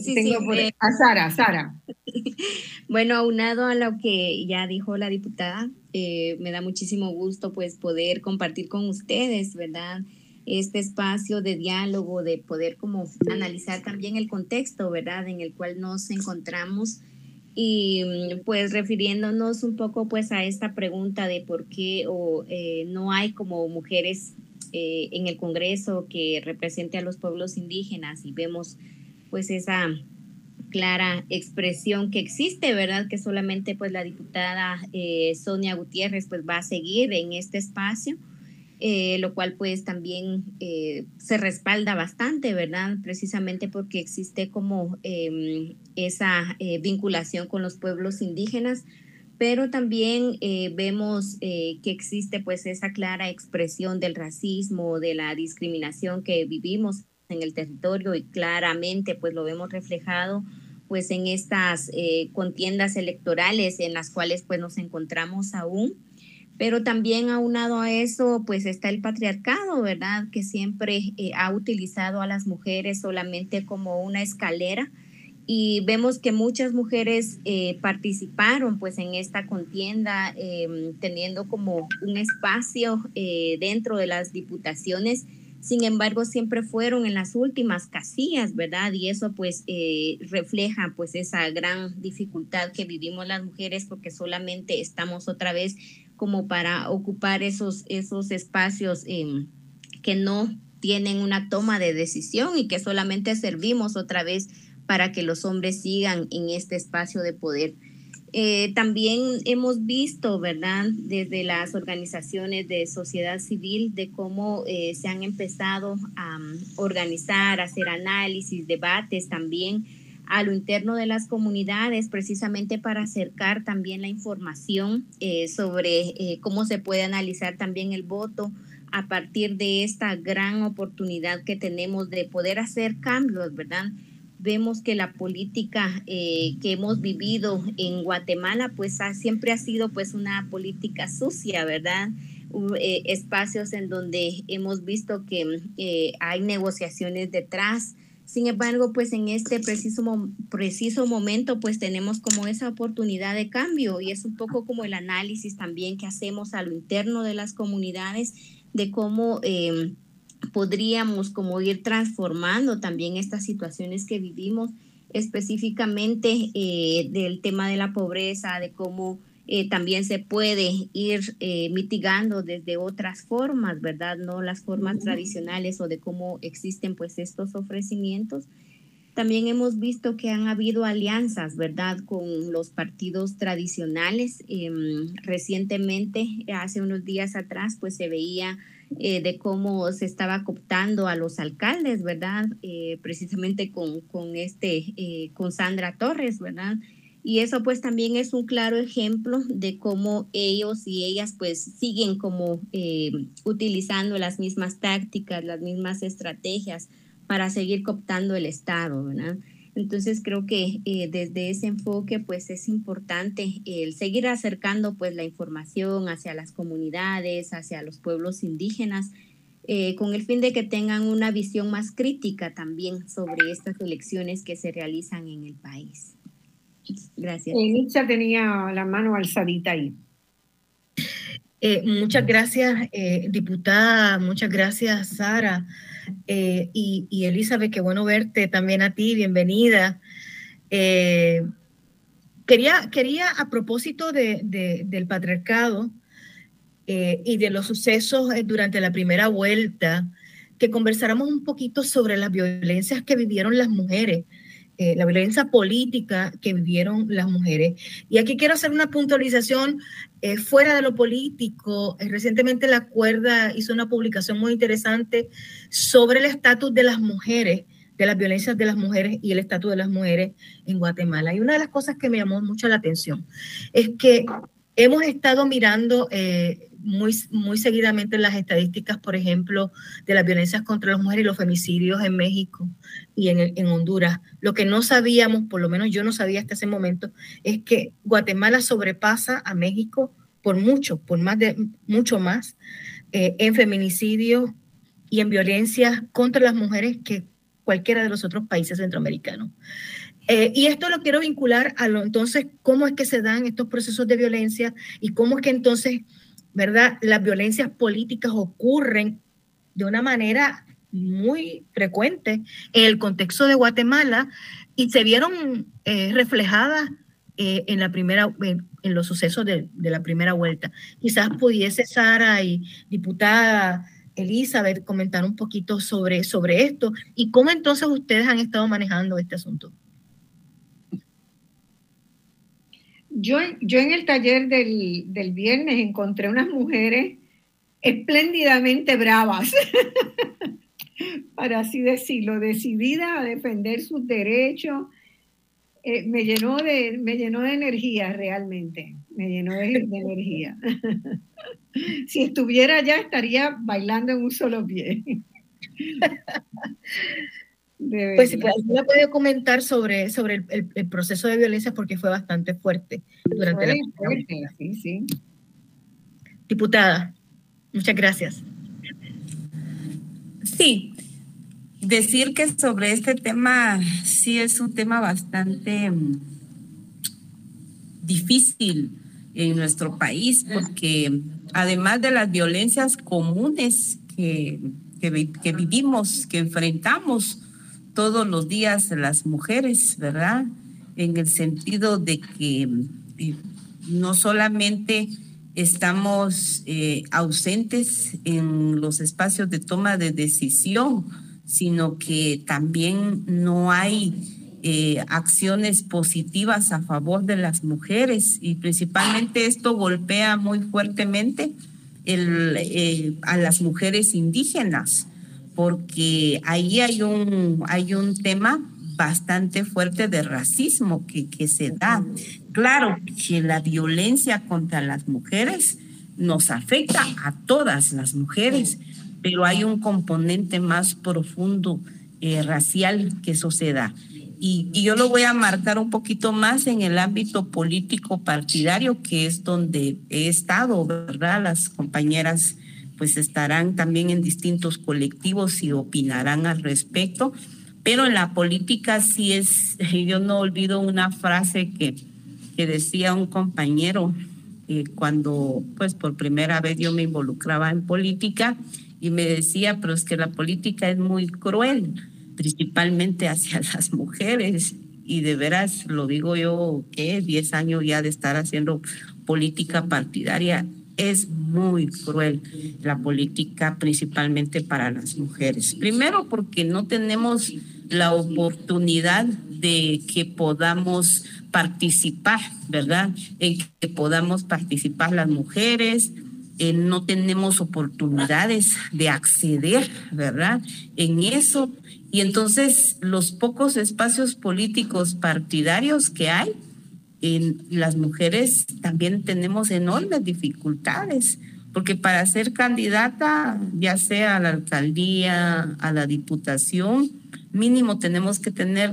Sí, Tengo eh, a Sara, Sara. Bueno, aunado a lo que ya dijo la diputada, eh, me da muchísimo gusto pues poder compartir con ustedes, ¿verdad? Este espacio de diálogo, de poder como analizar también el contexto, ¿verdad? En el cual nos encontramos y pues refiriéndonos un poco pues a esta pregunta de por qué o eh, no hay como mujeres en el Congreso que represente a los pueblos indígenas y vemos pues esa clara expresión que existe, ¿verdad? Que solamente pues la diputada eh, Sonia Gutiérrez pues va a seguir en este espacio, eh, lo cual pues también eh, se respalda bastante, ¿verdad? Precisamente porque existe como em, esa vinculación con los pueblos indígenas, pero también vemos que existe pues esa clara expresión del racismo, de la discriminación que vivimos en el territorio y claramente pues lo vemos reflejado pues en estas eh, contiendas electorales en las cuales pues nos encontramos aún. Pero también aunado a eso, pues está el patriarcado, ¿verdad? Que siempre eh, ha utilizado a las mujeres solamente como una escalera. Y vemos que muchas mujeres eh, participaron pues en esta contienda, em, teniendo como un espacio dentro de las diputaciones sin embargo, siempre fueron en las últimas casillas, ¿verdad? Y eso pues eh, refleja pues esa gran dificultad que vivimos las mujeres porque solamente estamos otra vez como para ocupar esos, esos espacios em, que no tienen una toma de decisión y que solamente servimos otra vez para que los hombres sigan en este espacio de poder. Eh, también hemos visto, ¿verdad?, desde las organizaciones de sociedad civil, de cómo eh, se han empezado a um, organizar, hacer análisis, debates también a lo interno de las comunidades, precisamente para acercar también la información eh, sobre cómo se puede analizar también el voto a partir de esta gran oportunidad que tenemos de poder hacer cambios, ¿verdad? Vemos que la política eh, que hemos vivido en Guatemala, pues siempre ha sido pues una política sucia, ¿verdad? Eh, espacios en donde hemos visto que eh, hay negociaciones detrás. Sin embargo, pues en este preciso, preciso momento, pues tenemos como esa oportunidad de cambio y es un poco como el análisis también que hacemos a lo interno de las comunidades de cómo podríamos como ir transformando también estas situaciones que vivimos, específicamente eh, del tema de la pobreza, de cómo eh, también se puede ir eh, mitigando desde otras formas, ¿verdad? No las formas tradicionales o de cómo existen pues estos ofrecimientos. También hemos visto que han habido alianzas, ¿verdad?, con los partidos tradicionales. Em, recientemente, hace unos días atrás, pues se veía eh, de cómo se estaba cooptando a los alcaldes, ¿verdad? Eh, precisamente con, con este, eh, con Sandra Torres, ¿verdad? Y eso pues también es un claro ejemplo de cómo ellos y ellas pues siguen como utilizando las mismas tácticas, las mismas estrategias para seguir cooptando el Estado, ¿verdad? Entonces creo que eh, desde ese enfoque pues es importante el seguir acercando pues la información hacia las comunidades, hacia los pueblos indígenas, eh, con el fin de que tengan una visión más crítica también sobre estas elecciones que se realizan en el país. Gracias. Eh, tenía la mano alzadita ahí. Eh, muchas gracias, diputada. Muchas gracias, Sara. Eh, y, Elizabeth, qué bueno verte también a ti, bienvenida. Eh, quería, quería, a propósito de, del patriarcado eh, y de los sucesos durante la primera vuelta, que conversáramos un poquito sobre las violencias que vivieron las mujeres eh, la violencia política que vivieron las mujeres. Y aquí quiero hacer una puntualización eh, fuera de lo político. Eh, recientemente la cuerda hizo una publicación muy interesante sobre el estatus de las mujeres, de las violencias de las mujeres y el estatus de las mujeres en Guatemala. Y una de las cosas que me llamó mucho la atención es que hemos estado mirando muy, muy seguidamente las estadísticas, por ejemplo, de las violencias contra las mujeres y los femicidios en México y en, en, Honduras. Lo que no sabíamos, por lo menos yo no sabía hasta ese momento, es que Guatemala sobrepasa a México por mucho, por más de mucho más, eh, en feminicidios y en violencias contra las mujeres que cualquiera de los otros países centroamericanos. Eh, y esto lo quiero vincular a lo entonces, cómo es que se dan estos procesos de violencia y cómo es que entonces ¿verdad? Las violencias políticas ocurren de una manera muy frecuente en el contexto de Guatemala y se vieron eh, reflejadas eh, en la primera en, los sucesos de, la primera vuelta. Quizás pudiese Sara y diputada Elizabeth comentar un poquito sobre, sobre esto y cómo entonces ustedes han estado manejando este asunto. Yo, en el taller del, viernes encontré unas mujeres espléndidamente bravas, para así decirlo, decididas a defender sus derechos. Eh, me, llenó de, me llenó de energía realmente, me llenó de, de energía. si estuviera allá estaría bailando en un solo pie. Pues si me puede comentar sobre, sobre el, proceso de violencia porque fue bastante fuerte durante la fuerte, sí, sí. Diputada, muchas gracias. Sí, decir que sobre este tema sí es un tema bastante mm, difícil en nuestro país porque además de las violencias comunes que, que vivimos, que enfrentamos, todos los días las mujeres, ¿verdad? En el sentido de que eh, no solamente estamos eh, ausentes en los espacios de toma de decisión, sino que también no hay eh, acciones positivas a favor de las mujeres y principalmente esto golpea muy fuertemente a las mujeres indígenas porque ahí hay un, hay un tema bastante fuerte de racismo que, que se da. Claro que la violencia contra las mujeres nos afecta a todas las mujeres, pero hay un componente más profundo eh, racial que eso se da. Y, y, yo lo voy a marcar un poquito más en el ámbito político partidario, que es donde he estado, ¿verdad? Las compañeras pues estarán también en distintos colectivos y opinarán al respecto. Pero en la política sí es, yo no olvido una frase que, que decía un compañero eh, cuando pues por primera vez yo me involucraba en política y me decía, pero es que la política es muy cruel, principalmente hacia las mujeres. Y de veras, lo digo yo, que 10 años ya de estar haciendo política partidaria es muy cruel la política, principalmente para las mujeres. Primero porque no tenemos la oportunidad de que podamos participar, ¿verdad? En que podamos participar las mujeres, eh, no tenemos oportunidades de acceder, ¿verdad? En eso. Y entonces los pocos espacios políticos partidarios que hay, en las mujeres también tenemos enormes dificultades, porque para ser candidata, ya sea a la alcaldía, a la diputación, mínimo tenemos que tener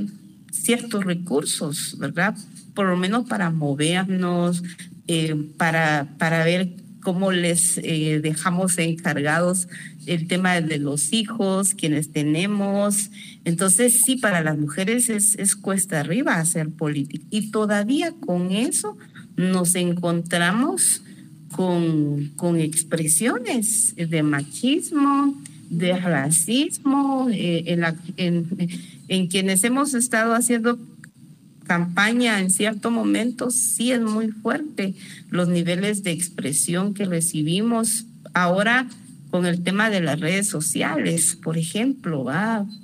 ciertos recursos, ¿verdad? Por lo menos para movernos, eh, para, para ver cómo les eh, dejamos encargados el tema de los hijos, quienes tenemos. Entonces, sí, para las mujeres es, es cuesta arriba hacer política. Y todavía con eso nos encontramos con, con expresiones de machismo, de racismo, eh, en, la, en, en quienes hemos estado haciendo campaña en cierto momento sí es muy fuerte los niveles de expresión que recibimos ahora con el tema de las redes sociales, por ejemplo,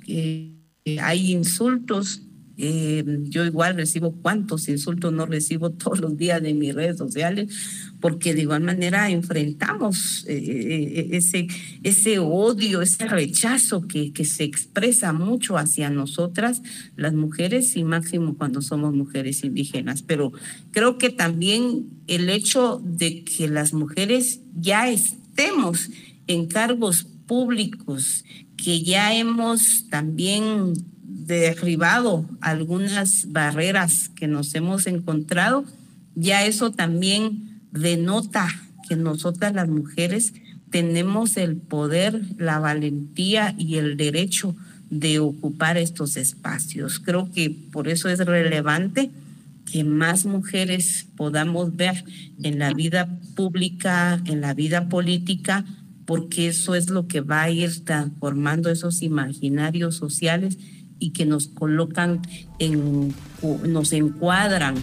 que hay insultos eh, yo igual recibo cuántos insultos no recibo todos los días de mis redes sociales, porque de igual manera enfrentamos eh, eh, ese, ese odio, ese rechazo que, que se expresa mucho hacia nosotras, las mujeres, y máximo cuando somos mujeres indígenas. Pero creo que también el hecho de que las mujeres ya estemos en cargos públicos, que ya hemos también derribado algunas barreras que nos hemos encontrado, ya eso también denota que nosotras las mujeres tenemos el poder, la valentía y el derecho de ocupar estos espacios. Creo que por eso es relevante que más mujeres podamos ver en la vida pública, en la vida política, porque eso es lo que va a ir transformando esos imaginarios sociales y que nos colocan en, nos encuadran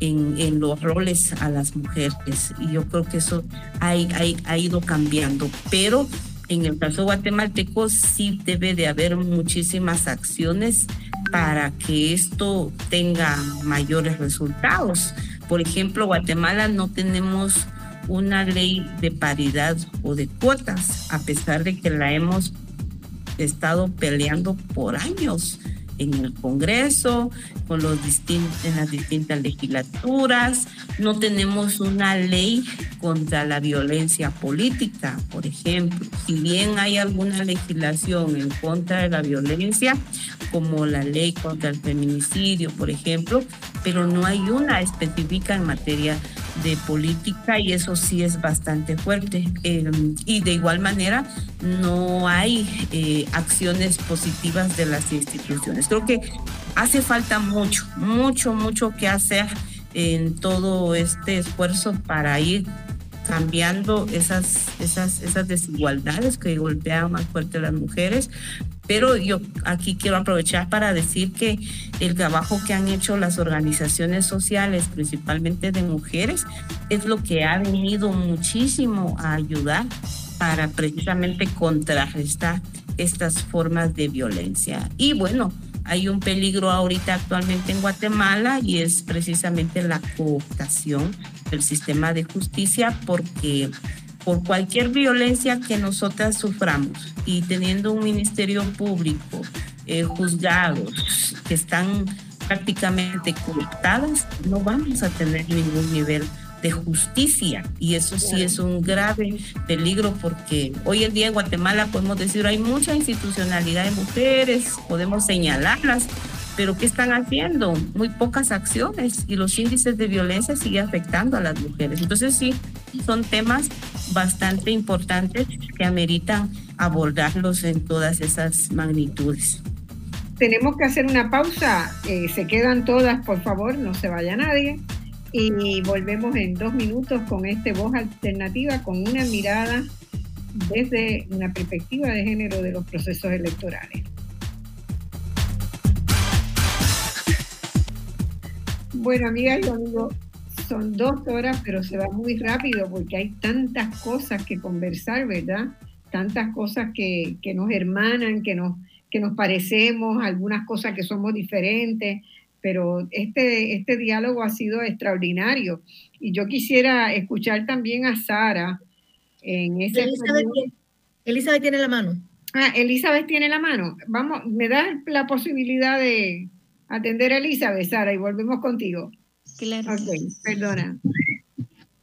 en, en, los roles a las mujeres. Y yo creo que eso ha, ha, ido cambiando. Pero en el caso guatemalteco sí debe de haber muchísimas acciones para que esto tenga mayores resultados. Por ejemplo, Guatemala no tenemos una ley de paridad o de cuotas, a pesar de que la hemos estado peleando por años en el Congreso, con los en las distintas legislaturas. No tenemos una ley contra la violencia política, por ejemplo. Si bien hay alguna legislación en contra de la violencia, como la ley contra el feminicidio, por ejemplo, pero no hay una específica en materia de política y eso sí es bastante fuerte. Em, y de igual manera no hay eh, acciones positivas de las instituciones. Creo que hace falta mucho, mucho, mucho que hacer en todo este esfuerzo para ir cambiando esas, esas, esas desigualdades que golpean más fuerte a las mujeres, pero yo aquí quiero aprovechar para decir que el trabajo que han hecho las organizaciones sociales, principalmente de mujeres, es lo que ha venido muchísimo a ayudar para precisamente contrarrestar estas formas de violencia. Y bueno, hay un peligro ahorita actualmente en Guatemala y es precisamente la cooptación del sistema de justicia porque por cualquier violencia que nosotras suframos y teniendo un ministerio público, eh, juzgados que están prácticamente cooptadas, no vamos a tener ningún nivel de justicia y eso sí es un grave peligro porque hoy en día en Guatemala podemos decir hay mucha institucionalidad de mujeres, podemos señalarlas, pero ¿qué están haciendo? Muy pocas acciones y los índices de violencia siguen afectando a las mujeres. Entonces sí, son temas bastante importantes que ameritan abordarlos en todas esas magnitudes. Tenemos que hacer una pausa, eh, se quedan todas, por favor, no se vaya nadie. Y volvemos en dos minutos con este voz alternativa, con una mirada desde una perspectiva de género de los procesos electorales. Bueno, amigas y amigos, son dos horas, pero se va muy rápido porque hay tantas cosas que conversar, ¿verdad? Tantas cosas que, que nos hermanan, que nos, que nos parecemos, algunas cosas que somos diferentes, pero este, este diálogo ha sido extraordinario. Y yo quisiera escuchar también a Sara en ese... Elizabeth, Elizabeth tiene la mano. Ah, Elizabeth tiene la mano. Vamos, ¿me das la posibilidad de atender a Elizabeth, Sara, y volvemos contigo? Claro. Ok, perdona.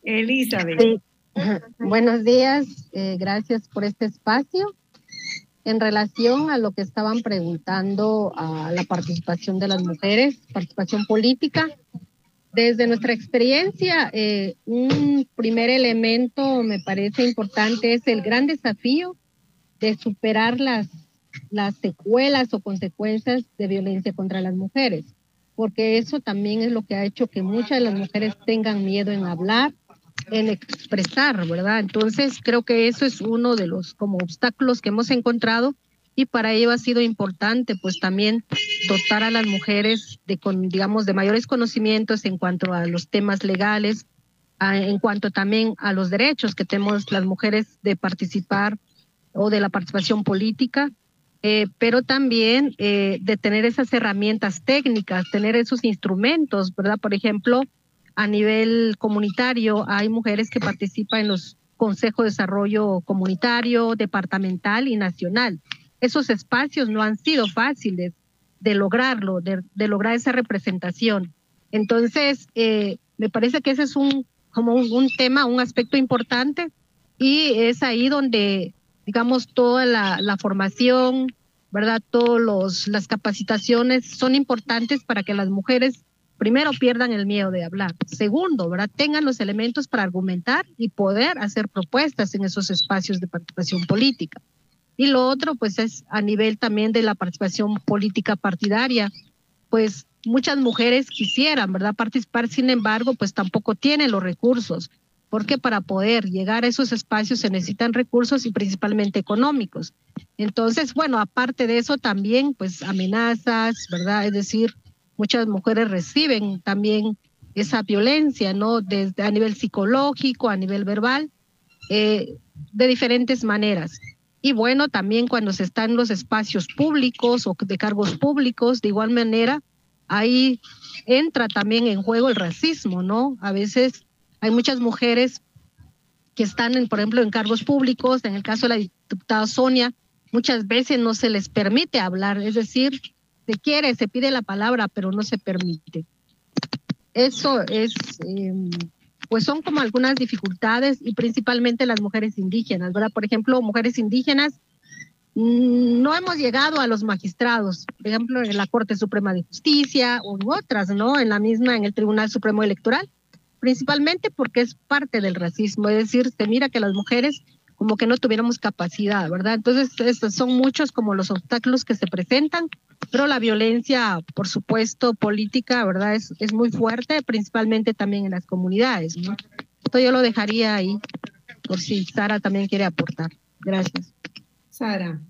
Elizabeth. Buenos días, eh, gracias por este espacio. En relación a lo que estaban preguntando a la participación de las mujeres, participación política, desde nuestra experiencia, eh, un primer elemento me parece importante es el gran desafío de superar las, las secuelas o consecuencias de violencia contra las mujeres, porque eso también es lo que ha hecho que muchas de las mujeres tengan miedo en hablar, en expresar, ¿verdad? Entonces creo que eso es uno de los como obstáculos que hemos encontrado y para ello ha sido importante pues también dotar a las mujeres de con digamos de mayores conocimientos en cuanto a los temas legales, en cuanto también a los derechos que tenemos las mujeres de participar o de la participación política, eh, pero también eh, de tener esas herramientas técnicas, tener esos instrumentos, ¿verdad? Por ejemplo, a nivel comunitario hay mujeres que participan en los consejos de desarrollo comunitario, departamental y nacional. Esos espacios no han sido fáciles de lograrlo, de, lograr esa representación. Entonces, eh, me parece que ese es un como un tema, un aspecto importante y es ahí donde digamos, toda la, formación, ¿verdad? Todas las capacitaciones son importantes para que las mujeres, primero, pierdan el miedo de hablar. Segundo, ¿verdad? Tengan los elementos para argumentar y poder hacer propuestas en esos espacios de participación política. Y lo otro, pues, es a nivel también de la participación política partidaria, pues muchas mujeres quisieran, ¿verdad?, participar, sin embargo, pues tampoco tienen los recursos porque para poder llegar a esos espacios se necesitan recursos y principalmente económicos. Entonces, bueno, aparte de eso también, pues amenazas, ¿verdad? Es decir, muchas mujeres reciben también esa violencia, ¿no? Desde a nivel psicológico, a nivel verbal, eh, de diferentes maneras. Y bueno, también cuando se está en los espacios públicos o de cargos públicos, de igual manera, ahí entra también en juego el racismo, ¿no? A veces hay muchas mujeres que están, en, por ejemplo, en cargos públicos, en el caso de la diputada Sonia, muchas veces no se les permite hablar, es decir, se quiere, se pide la palabra, pero no se permite. Eso es, em, pues son como algunas dificultades y principalmente las mujeres indígenas, ¿verdad? Por ejemplo, mujeres indígenas mm, no hemos llegado a los magistrados, por ejemplo, en la Corte Suprema de Justicia u otras, ¿no? En la misma, en el Tribunal Supremo Electoral principalmente porque es parte del racismo, es decir, se mira que las mujeres como que no tuviéramos capacidad, ¿verdad? Entonces, estos son muchos como los obstáculos que se presentan, pero la violencia, por supuesto, política, ¿verdad? Es, es muy fuerte, principalmente también en las comunidades, ¿no? Esto yo lo dejaría ahí, por si Sara también quiere aportar. Gracias. Sara.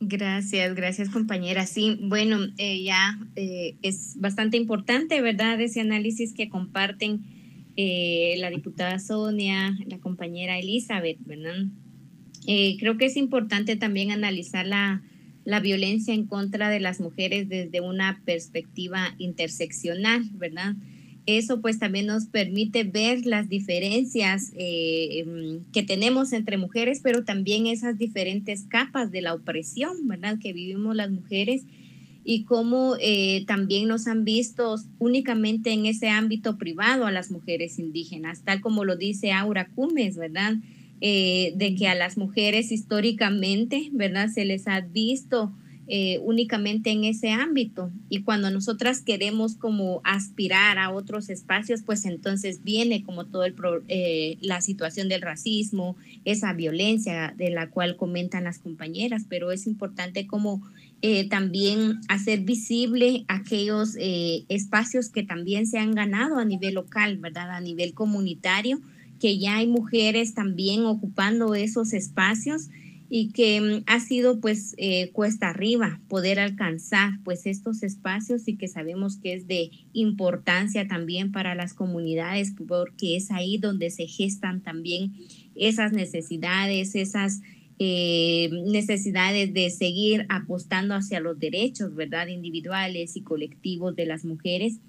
Gracias, gracias compañera. Sí, bueno, eh, ya eh, es bastante importante, ¿verdad? Ese análisis que comparten eh, la diputada Sonia, la compañera Elizabeth, ¿verdad? Eh, creo que es importante también analizar la, la violencia en contra de las mujeres desde una perspectiva interseccional, ¿verdad? Eso pues también nos permite ver las diferencias eh, em, que tenemos entre mujeres, pero también esas diferentes capas de la opresión, ¿verdad? Que vivimos las mujeres y cómo eh, también nos han visto únicamente en ese ámbito privado a las mujeres indígenas, tal como lo dice Aura Cumes, ¿verdad? Eh, de que a las mujeres históricamente, ¿verdad? Se les ha visto eh, únicamente en ese ámbito. Y cuando nosotras queremos como aspirar a otros espacios, pues entonces viene como todo el la situación del racismo, esa violencia de la cual comentan las compañeras, pero es importante como eh, también hacer visible aquellos eh, espacios que también se han ganado a nivel local, ¿verdad? A nivel comunitario, que ya hay mujeres también ocupando esos espacios y que mm, ha sido pues eh, cuesta arriba poder alcanzar pues estos espacios y que sabemos que es de importancia también para las comunidades porque es ahí donde se gestan también esas necesidades, esas eh, necesidades de seguir apostando hacia los derechos, ¿verdad? Individuales y colectivos de las mujeres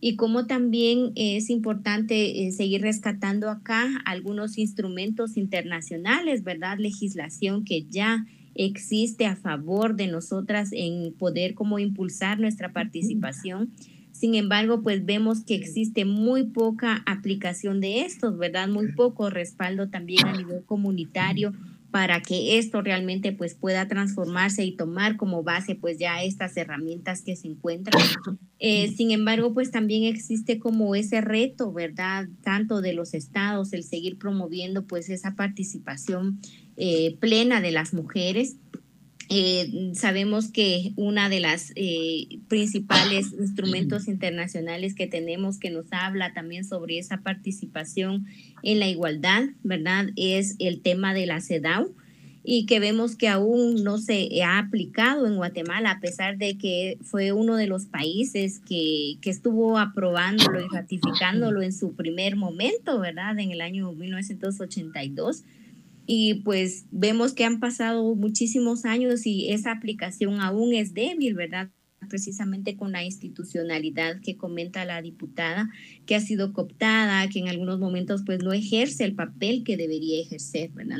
y como también es importante eh, seguir rescatando acá algunos instrumentos internacionales, ¿verdad? Legislación que ya existe a favor de nosotras en poder como impulsar nuestra participación. Sin embargo, pues vemos que existe muy poca aplicación de estos, ¿verdad? Muy poco respaldo también a nivel comunitario para que esto realmente pues pueda transformarse y tomar como base pues ya estas herramientas que se encuentran. Eh, sin embargo, pues también existe como ese reto, ¿verdad? Tanto de los estados, el seguir promoviendo pues esa participación eh, plena de las mujeres. Eh, sabemos que una de las principales instrumentos internacionales que tenemos que nos habla también sobre esa participación en la igualdad, ¿verdad? Es el tema de la CEDAW y que vemos que aún no se ha aplicado en Guatemala, a pesar de que fue uno de los países que, que estuvo aprobándolo y ratificándolo en su primer momento, ¿verdad? En el año 1982. Y pues vemos que han pasado muchísimos años y esa aplicación aún es débil, ¿verdad? precisamente con la institucionalidad que comenta la diputada, que ha sido cooptada, que en algunos momentos pues no ejerce el papel que debería ejercer, ¿verdad?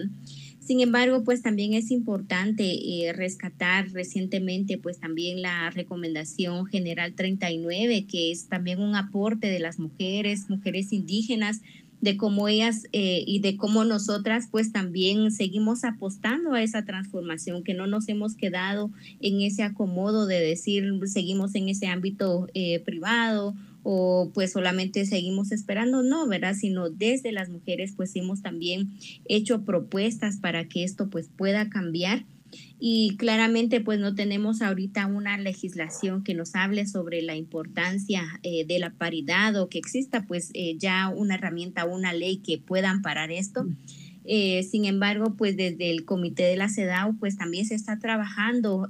Sin embargo, pues también es importante eh, rescatar recientemente pues también la recomendación general 39, que es también un aporte de las mujeres, mujeres indígenas, de cómo ellas eh, y de cómo nosotras pues también seguimos apostando a esa transformación, que no nos hemos quedado en ese acomodo de decir seguimos en ese ámbito eh, privado o pues solamente seguimos esperando, no, ¿verdad? Sino desde las mujeres pues hemos también hecho propuestas para que esto pues pueda cambiar y claramente pues no tenemos ahorita una legislación que nos hable sobre la importancia eh, de la paridad o que exista pues eh, ya una herramienta, una ley que pueda amparar esto. Eh, sin embargo, pues desde el comité de la CEDAW pues también se está trabajando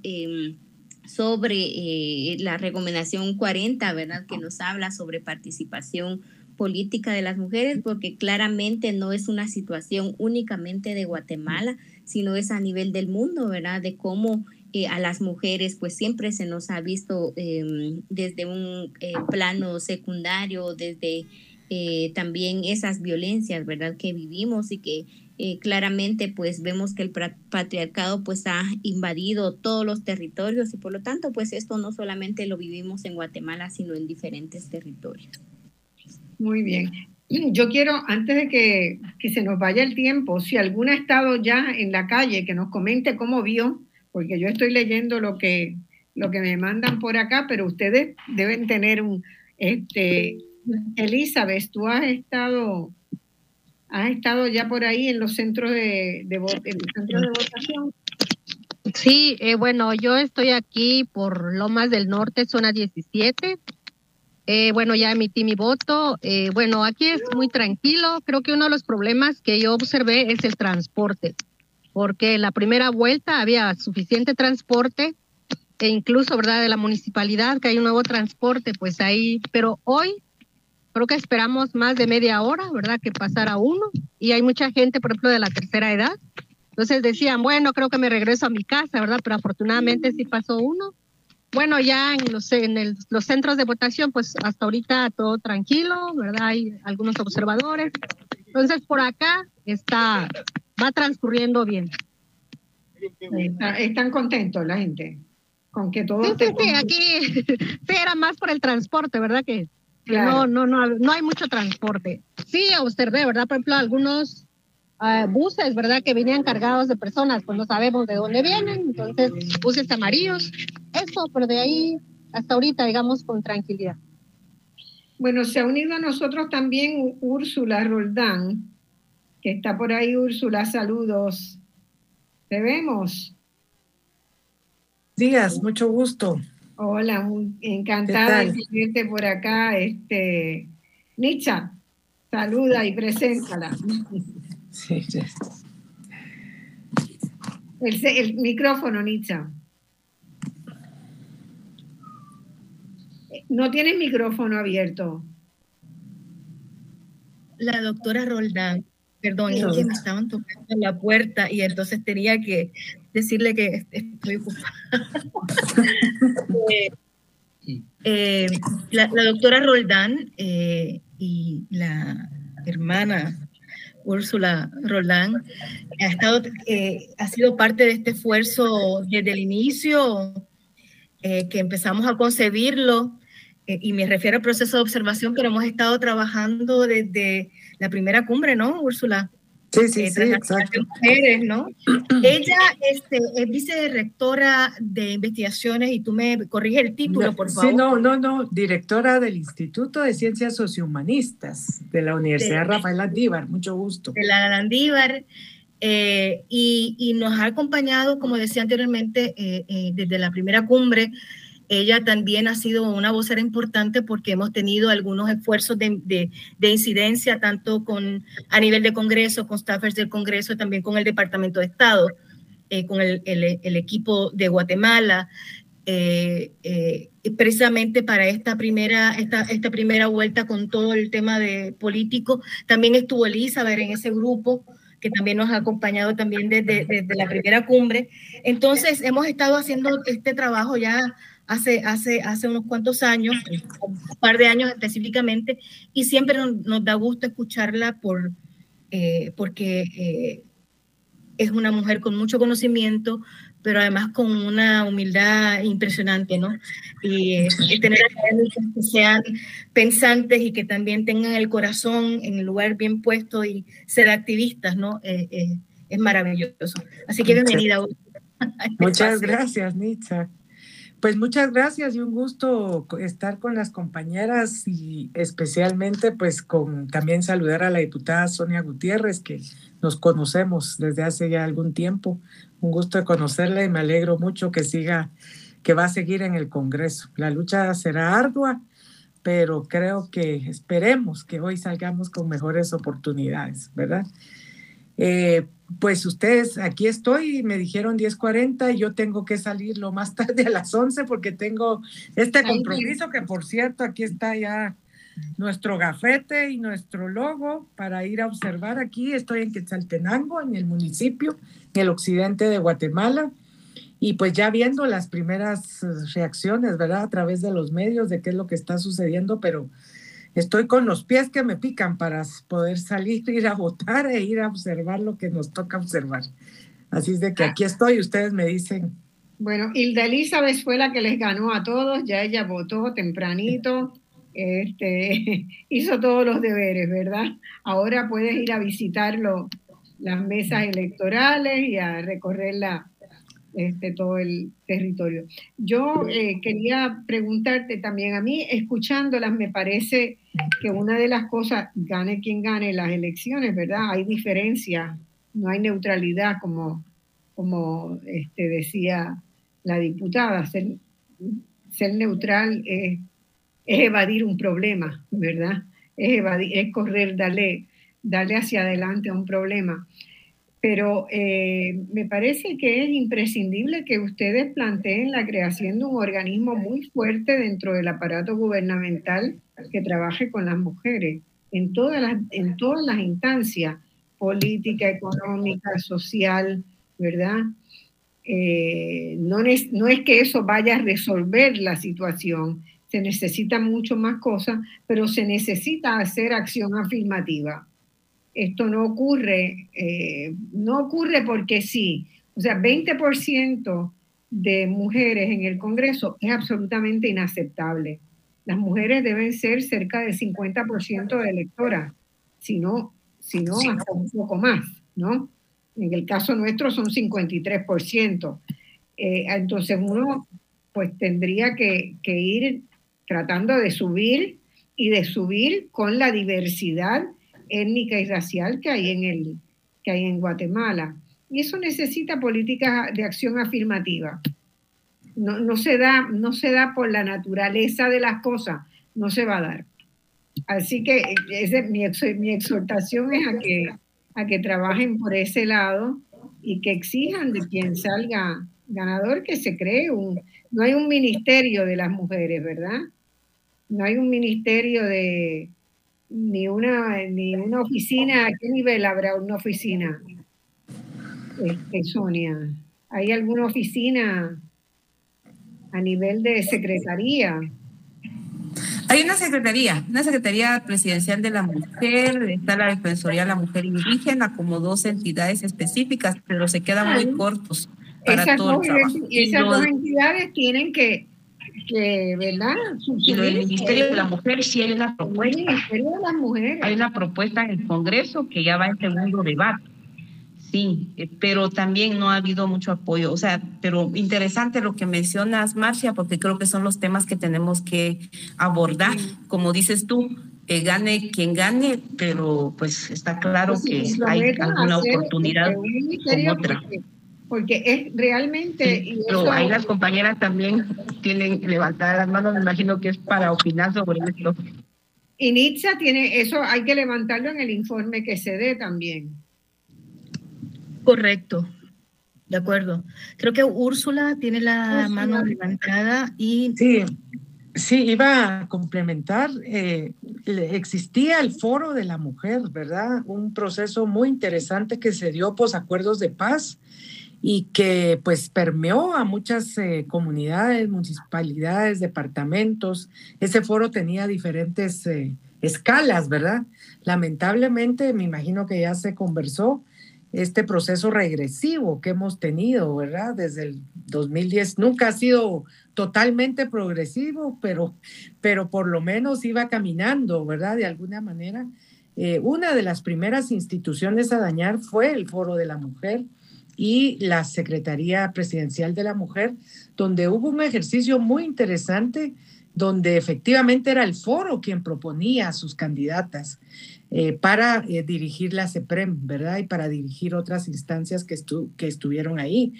sobre la recomendación 40, ¿verdad? Que nos habla sobre participación política de las mujeres, porque claramente no es una situación únicamente de Guatemala, sino es a nivel del mundo, ¿verdad? De cómo eh, a las mujeres pues siempre se nos ha visto em, desde un eh, plano secundario, desde eh, también esas violencias, ¿verdad? Que vivimos y que claramente pues vemos que el patriarcado pues ha invadido todos los territorios y por lo tanto pues esto no solamente lo vivimos en Guatemala, sino en diferentes territorios. Muy bien. Yo quiero, antes de que, se nos vaya el tiempo, si alguno ha estado ya en la calle, que nos comente cómo vio, porque yo estoy leyendo lo que, lo que me mandan por acá, pero ustedes deben tener un, este, Elizabeth, tú has estado, has estado ya por ahí en los centros de, de, de votación. Sí, eh, bueno, yo estoy aquí por Lomas del Norte, zona 17. Eh, bueno, ya emití mi voto. Eh, bueno, aquí es muy tranquilo. Creo que uno de los problemas que yo observé es el transporte, porque en la primera vuelta había suficiente transporte e incluso, ¿verdad?, de la municipalidad, que hay un nuevo transporte, pues ahí, pero hoy creo que esperamos más de media hora, ¿verdad?, que pasara uno. Y hay mucha gente, por ejemplo, de la tercera edad. Entonces decían, bueno, creo que me regreso a mi casa, ¿verdad? Pero afortunadamente sí pasó uno. Bueno, ya en los, en los centros de votación, pues hasta ahorita todo tranquilo, ¿verdad? Hay algunos observadores. Entonces, por acá está, va transcurriendo bien. están contentos la gente con que todo. Sí, sí, sí, aquí sí era más por el transporte, ¿verdad? Que, no, no, no, no hay mucho transporte. Sí, observé, ¿verdad? Por ejemplo, algunos uh, buses, ¿verdad? Que venían cargados de personas, pues no sabemos de dónde vienen, entonces buses amarillos, eso, pero de ahí hasta ahorita, digamos, con tranquilidad. Bueno, se ha unido a nosotros también Úrsula Roldán, que está por ahí, Úrsula, saludos. Te vemos. Días, mucho gusto. Hola, encantada de verte por acá. Este, Nicha, saluda y preséntala. El, el micrófono, Nitza. No tienes micrófono abierto. La doctora Roldán, perdón, es que me estaban tocando la puerta y entonces tenía que decirle que estoy ocupada. Eh, eh, la, doctora Roldán eh, y la hermana Úrsula Roldán ha, estado, ha sido parte de este esfuerzo desde el inicio que empezamos a concebirlo y me refiero al proceso de observación, pero hemos estado trabajando desde la primera cumbre, ¿no, Úrsula? Sí, sí, eh, sí, exacto. Mujeres, ¿no? Ella este, es vicerectora de investigaciones y tú me corriges el título, por favor. Sí, no, no, no, directora del Instituto de Ciencias Sociohumanistas de la Universidad Rafael Landívar, mucho gusto. De la Landívar. Eh, y, y, nos ha acompañado, como decía anteriormente, eh, desde la primera cumbre ella también ha sido una vocera importante porque hemos tenido algunos esfuerzos de, incidencia, tanto con, a nivel de Congreso, con staffers del Congreso, también con el Departamento de Estado, eh, con el, equipo de Guatemala. Eh, eh, precisamente para esta primera, esta, esta primera vuelta con todo el tema de político. También estuvo Elizabeth en ese grupo que también nos ha acompañado también desde, desde, la primera cumbre. Entonces, hemos estado haciendo este trabajo ya hace, hace, hace unos cuantos años, un par de años específicamente, y siempre nos, da gusto escucharla por, eh, porque eh, es una mujer con mucho conocimiento, pero además con una humildad impresionante, ¿no? Y, eh, tener académicos que sean pensantes y que también tengan el corazón en el lugar bien puesto y ser activistas, ¿no? es maravilloso. Así que bienvenida. Muchas gracias, Nitza. Pues muchas gracias y un gusto estar con las compañeras y especialmente pues con también saludar a la diputada Sonia Gutiérrez que nos conocemos desde hace ya algún tiempo. Un gusto de conocerla y me alegro mucho que siga, que va a seguir en el Congreso. La lucha será ardua, pero creo que esperemos que hoy salgamos con mejores oportunidades, ¿verdad? Eh, pues ustedes, aquí estoy, me dijeron 10.40 y yo tengo que salir lo más tarde a las 11 porque tengo este compromiso que por cierto aquí está ya nuestro gafete y nuestro logo para ir a observar aquí. Estoy en Quetzaltenango, en el municipio, en el occidente de Guatemala. Y pues ya viendo las primeras reacciones, ¿verdad? A través de los medios de qué es lo que está sucediendo, pero estoy con los pies que me pican para poder salir, ir a votar e ir a observar lo que nos toca observar. Así es de que aquí estoy, ustedes me dicen. Bueno, Hilda Elizabeth fue la que les ganó a todos, ya ella votó tempranito, este, hizo todos los deberes, ¿verdad? Ahora puedes ir a visitar las mesas electorales y a recorrer la, este, todo el territorio. Yo eh, quería preguntarte también, a mí escuchándolas me parece que una de las cosas, gane quien gane las elecciones, ¿verdad? Hay diferencia, no hay neutralidad como, como este, decía la diputada. Ser, ser neutral es, es, evadir un problema, ¿verdad? Es, evadir, es correr, darle, darle hacia adelante a un problema pero eh, me parece que es imprescindible que ustedes planteen la creación de un organismo muy fuerte dentro del aparato gubernamental que trabaje con las mujeres en todas las, en todas las instancias, política, económica, social, ¿verdad? Eh, no, es, no es que eso vaya a resolver la situación, se necesita mucho más cosas, pero se necesita hacer acción afirmativa esto no ocurre, eh, no ocurre porque sí. O sea, 20% de mujeres en el Congreso es absolutamente inaceptable. Las mujeres deben ser cerca del 50% de electoras, si no, si no hasta un poco más, ¿no? En el caso nuestro son 53%. Eh, entonces uno pues tendría que, que ir tratando de subir y de subir con la diversidad étnica y racial que hay en, el, que hay en Guatemala. Y eso necesita políticas de acción afirmativa. No, no, se da, no se da por la naturaleza de las cosas, no se va a dar. Así que mi, mi, exhortación es a que, a que trabajen por ese lado y que exijan de quien salga ganador que se cree un... No hay un ministerio de las mujeres, ¿verdad? No hay un ministerio de... Ni una, ni una oficina, ¿a qué nivel habrá una oficina? Este, Sonia, ¿hay alguna oficina a nivel de secretaría? Hay una secretaría, una secretaría presidencial de la mujer, está la Defensoría de la Mujer Indígena, como dos entidades específicas, pero se quedan muy cortos para esas todo el trabajo. Esas dos entidades tienen que, que ¿verdad? Y lo del Ministerio de la Mujer sí hay una propuesta. Ministerio de las Mujeres. Hay una propuesta en el Congreso que ya va en segundo debate. Sí, eh, pero también no ha habido mucho apoyo. O sea, pero interesante lo que mencionas, Marcia, porque creo que son los temas que tenemos que abordar. Como dices tú, gane quien gane, pero pues está claro Pues que si lo hay alguna hacer, oportunidad este, con otra. Porque, porque es realmente. Pero eso- ahí las compañeras también tienen levantadas las manos, me imagino que es para opinar sobre esto. Y NITSA tiene, eso hay que levantarlo en el informe que se dé también. Correcto. De acuerdo. Creo que Úrsula tiene la Úrsula. mano levantada y Sí, sí, iba a complementar. eh, existía el Foro de la Mujer, ¿verdad? Un proceso muy interesante que se dio pos acuerdos de paz y que pues permeó a muchas eh, comunidades, municipalidades, departamentos. Ese foro tenía diferentes eh, escalas, ¿verdad? Lamentablemente, me imagino que ya se conversó este proceso regresivo que hemos tenido, ¿verdad? Desde el 2010 nunca ha sido totalmente progresivo, pero, pero por lo menos iba caminando, ¿verdad? De alguna manera. Eh, una de las primeras instituciones a dañar fue el Foro de la Mujer y la Secretaría Presidencial de la Mujer, donde hubo un ejercicio muy interesante, donde efectivamente era el foro quien proponía a sus candidatas eh, para eh, dirigir la CEPREM, ¿verdad? Y para dirigir otras instancias que, estu que estuvieron ahí.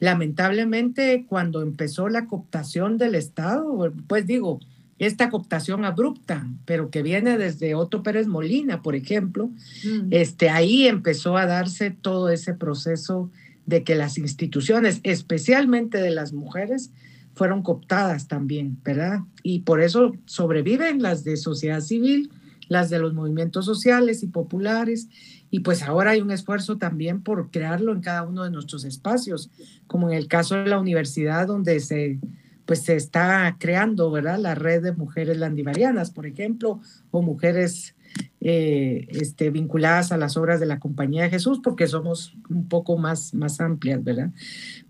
Lamentablemente, cuando empezó la cooptación del Estado, pues digo, esta cooptación abrupta, pero que viene desde Otto Pérez Molina, por ejemplo, Mm. este, ahí empezó a darse todo ese proceso de que las instituciones, especialmente de las mujeres, fueron cooptadas también, ¿verdad? Y por eso sobreviven las de sociedad civil, las de los movimientos sociales y populares, y pues ahora hay un esfuerzo también por crearlo en cada uno de nuestros espacios, como en el caso de la universidad donde se pues se está creando, ¿verdad? La red de mujeres landivarianas, por ejemplo, o mujeres eh, este, vinculadas a las obras de la Compañía de Jesús, porque somos un poco más, más amplias, ¿verdad?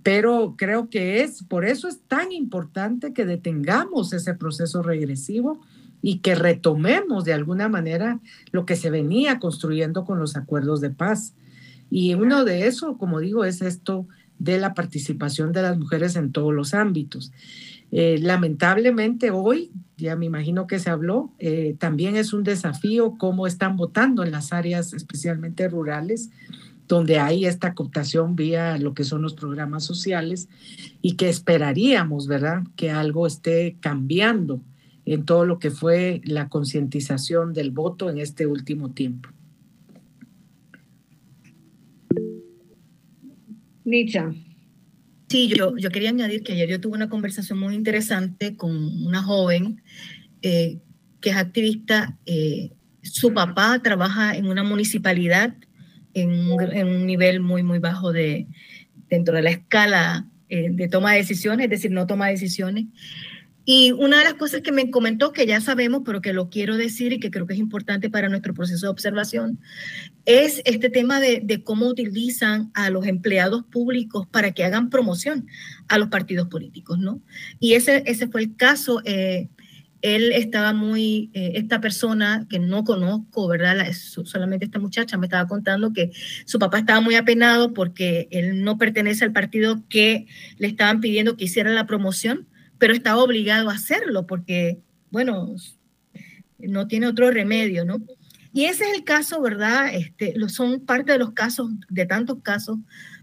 Pero creo que es, por eso es tan importante que detengamos ese proceso regresivo y que retomemos de alguna manera lo que se venía construyendo con los acuerdos de paz. Y uno de eso, como digo, es esto de la participación de las mujeres en todos los ámbitos. Eh, lamentablemente hoy, ya me imagino que se habló, eh, también es un desafío cómo están votando en las áreas especialmente rurales, donde hay esta cooptación vía lo que son los programas sociales y que esperaríamos, ¿verdad?, que algo esté cambiando en todo lo que fue la concientización del voto en este último tiempo. Nicha. Sí, yo, yo quería añadir que ayer yo tuve una conversación muy interesante con una joven eh, que es activista. eh, su papá trabaja en una municipalidad en un, nivel muy, muy bajo de, dentro de la escala eh, de toma de decisiones, es decir, no toma decisiones. Y una de las cosas que me comentó, que ya sabemos, pero que lo quiero decir y que creo que es importante para nuestro proceso de observación, es este tema de, cómo utilizan a los empleados públicos para que hagan promoción a los partidos políticos, ¿no? Y ese, ese fue el caso. eh, él estaba muy, eh, esta persona que no conozco, ¿verdad? La- solamente esta muchacha me estaba contando que su papá estaba muy apenado porque él no pertenece al partido que le estaban pidiendo que hiciera la promoción, pero estaba obligado a hacerlo porque, bueno, no tiene otro remedio, ¿no? Y ese es el caso, ¿verdad? Este, son parte de los casos, de tantos casos,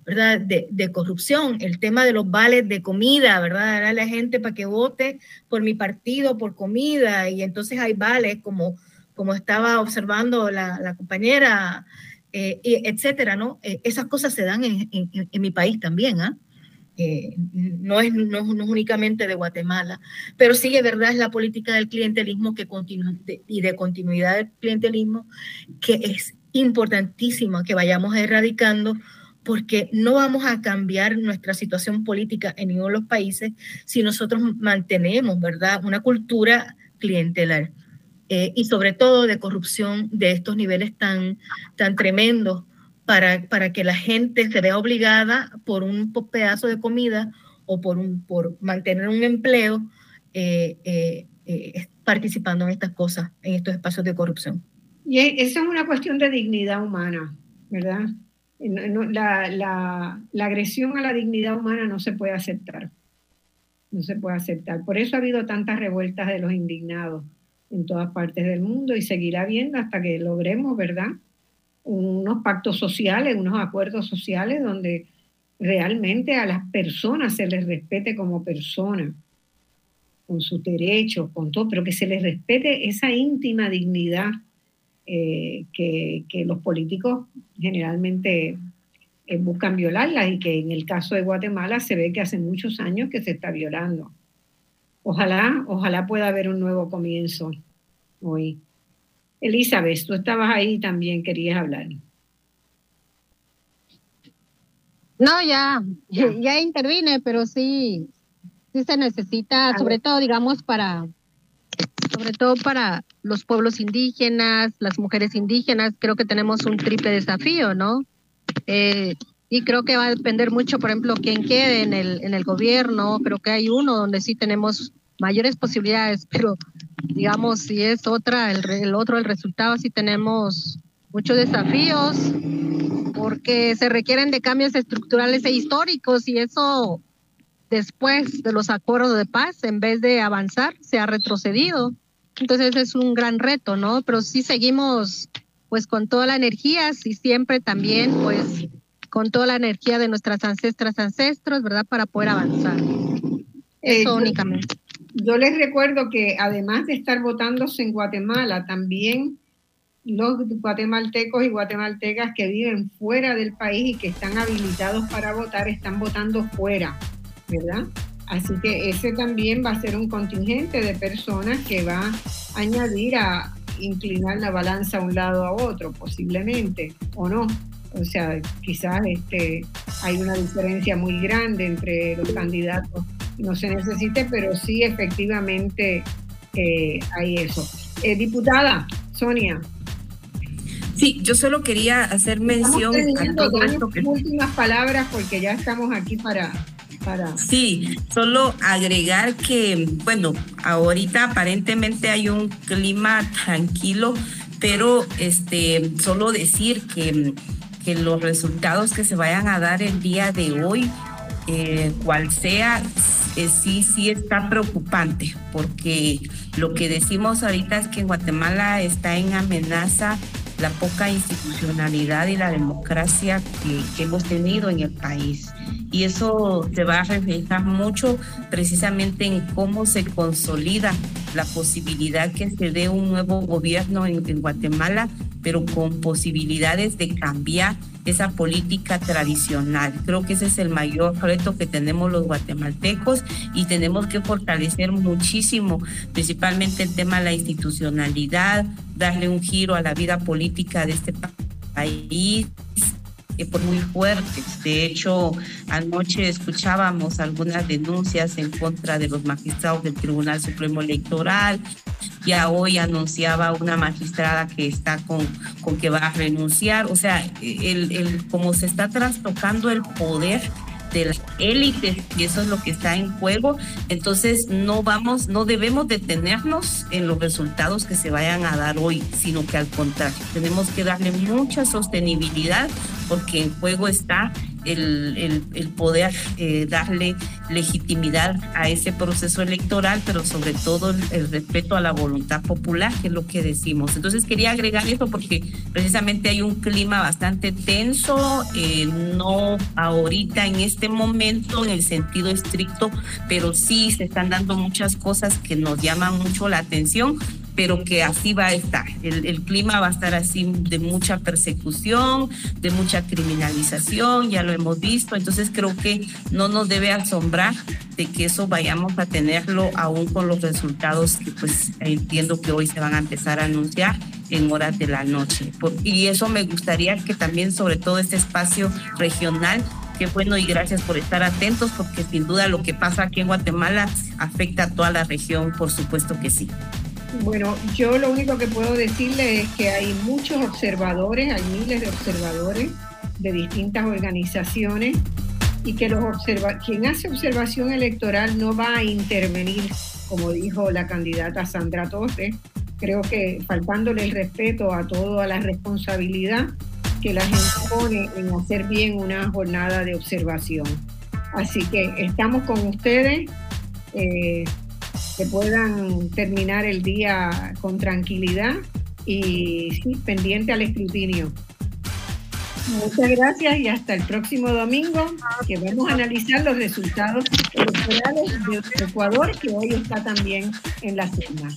¿verdad? De, corrupción, el tema de los vales de comida, ¿verdad? Era la gente para que vote por mi partido, por comida, y entonces hay vales, como, como estaba observando la, compañera eh, etcétera, ¿no? esas cosas se dan en, mi país también, ¿ah? No, es, no, es únicamente de Guatemala, pero sí, es verdad, es la política del clientelismo que continúa y de continuidad del clientelismo que es importantísima que vayamos erradicando porque no vamos a cambiar nuestra situación política en ninguno de los países si nosotros mantenemos, ¿verdad?, una cultura clientelar eh, y sobre todo de corrupción de estos niveles tan, tan tremendos para, para que la gente se vea obligada por un pedazo de comida o por, un, por mantener un empleo eh, eh, participando en estas cosas, en estos espacios de corrupción. Y esa es una cuestión de dignidad humana, ¿verdad? la, la, la, agresión a la dignidad humana no se puede aceptar. No se puede aceptar. Por eso ha habido tantas revueltas de los indignados en todas partes del mundo y seguirá habiendo hasta que logremos, ¿verdad? Unos pactos sociales, unos acuerdos sociales donde realmente a las personas se les respete como personas, con sus derechos, con todo, pero que se les respete esa íntima dignidad eh, que, los políticos generalmente eh, buscan violarla y que en el caso de Guatemala se ve que hace muchos años que se está violando. Ojalá, ojalá pueda haber un nuevo comienzo hoy. Elizabeth, tú estabas ahí también, querías hablar. No, ya, ya, ya intervine, pero sí, sí se necesita, sobre todo, digamos, para, sobre todo para los pueblos indígenas, las mujeres indígenas, creo que tenemos un triple desafío, ¿no? Eh, y creo que va a depender mucho, por ejemplo, quién quede en el, en el gobierno. Creo que hay uno donde sí tenemos mayores posibilidades, pero digamos, si es otra, el, el otro, el resultado, sí tenemos muchos desafíos porque se requieren de cambios estructurales e históricos y eso después de los acuerdos de paz, en vez de avanzar, se ha retrocedido. Entonces es un gran reto, ¿no? Pero sí seguimos pues con toda la energía y siempre también pues con toda la energía de nuestras ancestras, ancestros, ¿verdad? Para poder avanzar. Eso eh, únicamente. Yo les recuerdo que además de estar votándose en Guatemala, también los guatemaltecos y guatemaltecas que viven fuera del país y que están habilitados para votar están votando fuera, ¿verdad? Así que ese también va a ser un contingente de personas que va a añadir a inclinar la balanza a un lado a otro, posiblemente, o no. O sea, quizás este, hay una diferencia muy grande entre los candidatos, no se necesite, pero sí efectivamente eh, hay eso. Eh, diputada Sonia. Sí, yo solo quería hacer mención a esto últimas palabras porque ya estamos aquí para Sí, solo agregar que, bueno, ahorita aparentemente hay un clima tranquilo, pero este, solo decir que, que los resultados que se vayan a dar el día de hoy, eh, cual sea, eh, sí, sí está preocupante, porque lo que decimos ahorita es que en Guatemala está en amenaza la poca institucionalidad y la democracia que, hemos tenido en el país. Y eso se va a reflejar mucho precisamente en cómo se consolida la posibilidad que se dé un nuevo gobierno en, Guatemala, pero con posibilidades de cambiar esa política tradicional. Creo que ese es el mayor reto que tenemos los guatemaltecos y tenemos que fortalecer muchísimo, principalmente el tema de la institucionalidad, darle un giro a la vida política de este país eh, muy fuertes. De hecho, anoche escuchábamos algunas denuncias en contra de los magistrados del Tribunal Supremo Electoral. Ya hoy anunciaba una magistrada que está con, con que va a renunciar. O sea, el, el, como se está trastocando el poder de las élites y eso es lo que está en juego. Entonces no vamos, no debemos detenernos en los resultados que se vayan a dar hoy, sino que al contrario, tenemos que darle mucha sostenibilidad porque en juego está el, el, poder eh, darle legitimidad a ese proceso electoral, pero sobre todo el, respeto a la voluntad popular, que es lo que decimos. Entonces quería agregar eso porque precisamente hay un clima bastante tenso, eh, no ahorita en este momento en el sentido estricto, pero sí se están dando muchas cosas que nos llaman mucho la atención pero que así va a estar. El, el, clima va a estar así de mucha persecución, de mucha criminalización, ya lo hemos visto, entonces creo que no nos debe asombrar de que eso vayamos a tenerlo aún con los resultados que pues entiendo que hoy se van a empezar a anunciar en horas de la noche. y eso me gustaría que también sobre todo este espacio regional Qué bueno y gracias por estar atentos porque sin duda lo que pasa aquí en Guatemala afecta a toda la región, por supuesto que sí. Bueno, yo lo único que puedo decirle es que hay muchos observadores, hay miles de observadores de distintas organizaciones y que los observa quien hace observación electoral no va a intervenir, como dijo la candidata Sandra Torres. Creo que faltándole el respeto a toda la responsabilidad que la gente pone en hacer bien una jornada de observación. Así que estamos con ustedes. Eh, que puedan terminar el día con tranquilidad y pendiente al escrutinio. Muchas gracias y hasta el próximo domingo que vamos a analizar los resultados electorales de Ecuador que hoy está también en la cena.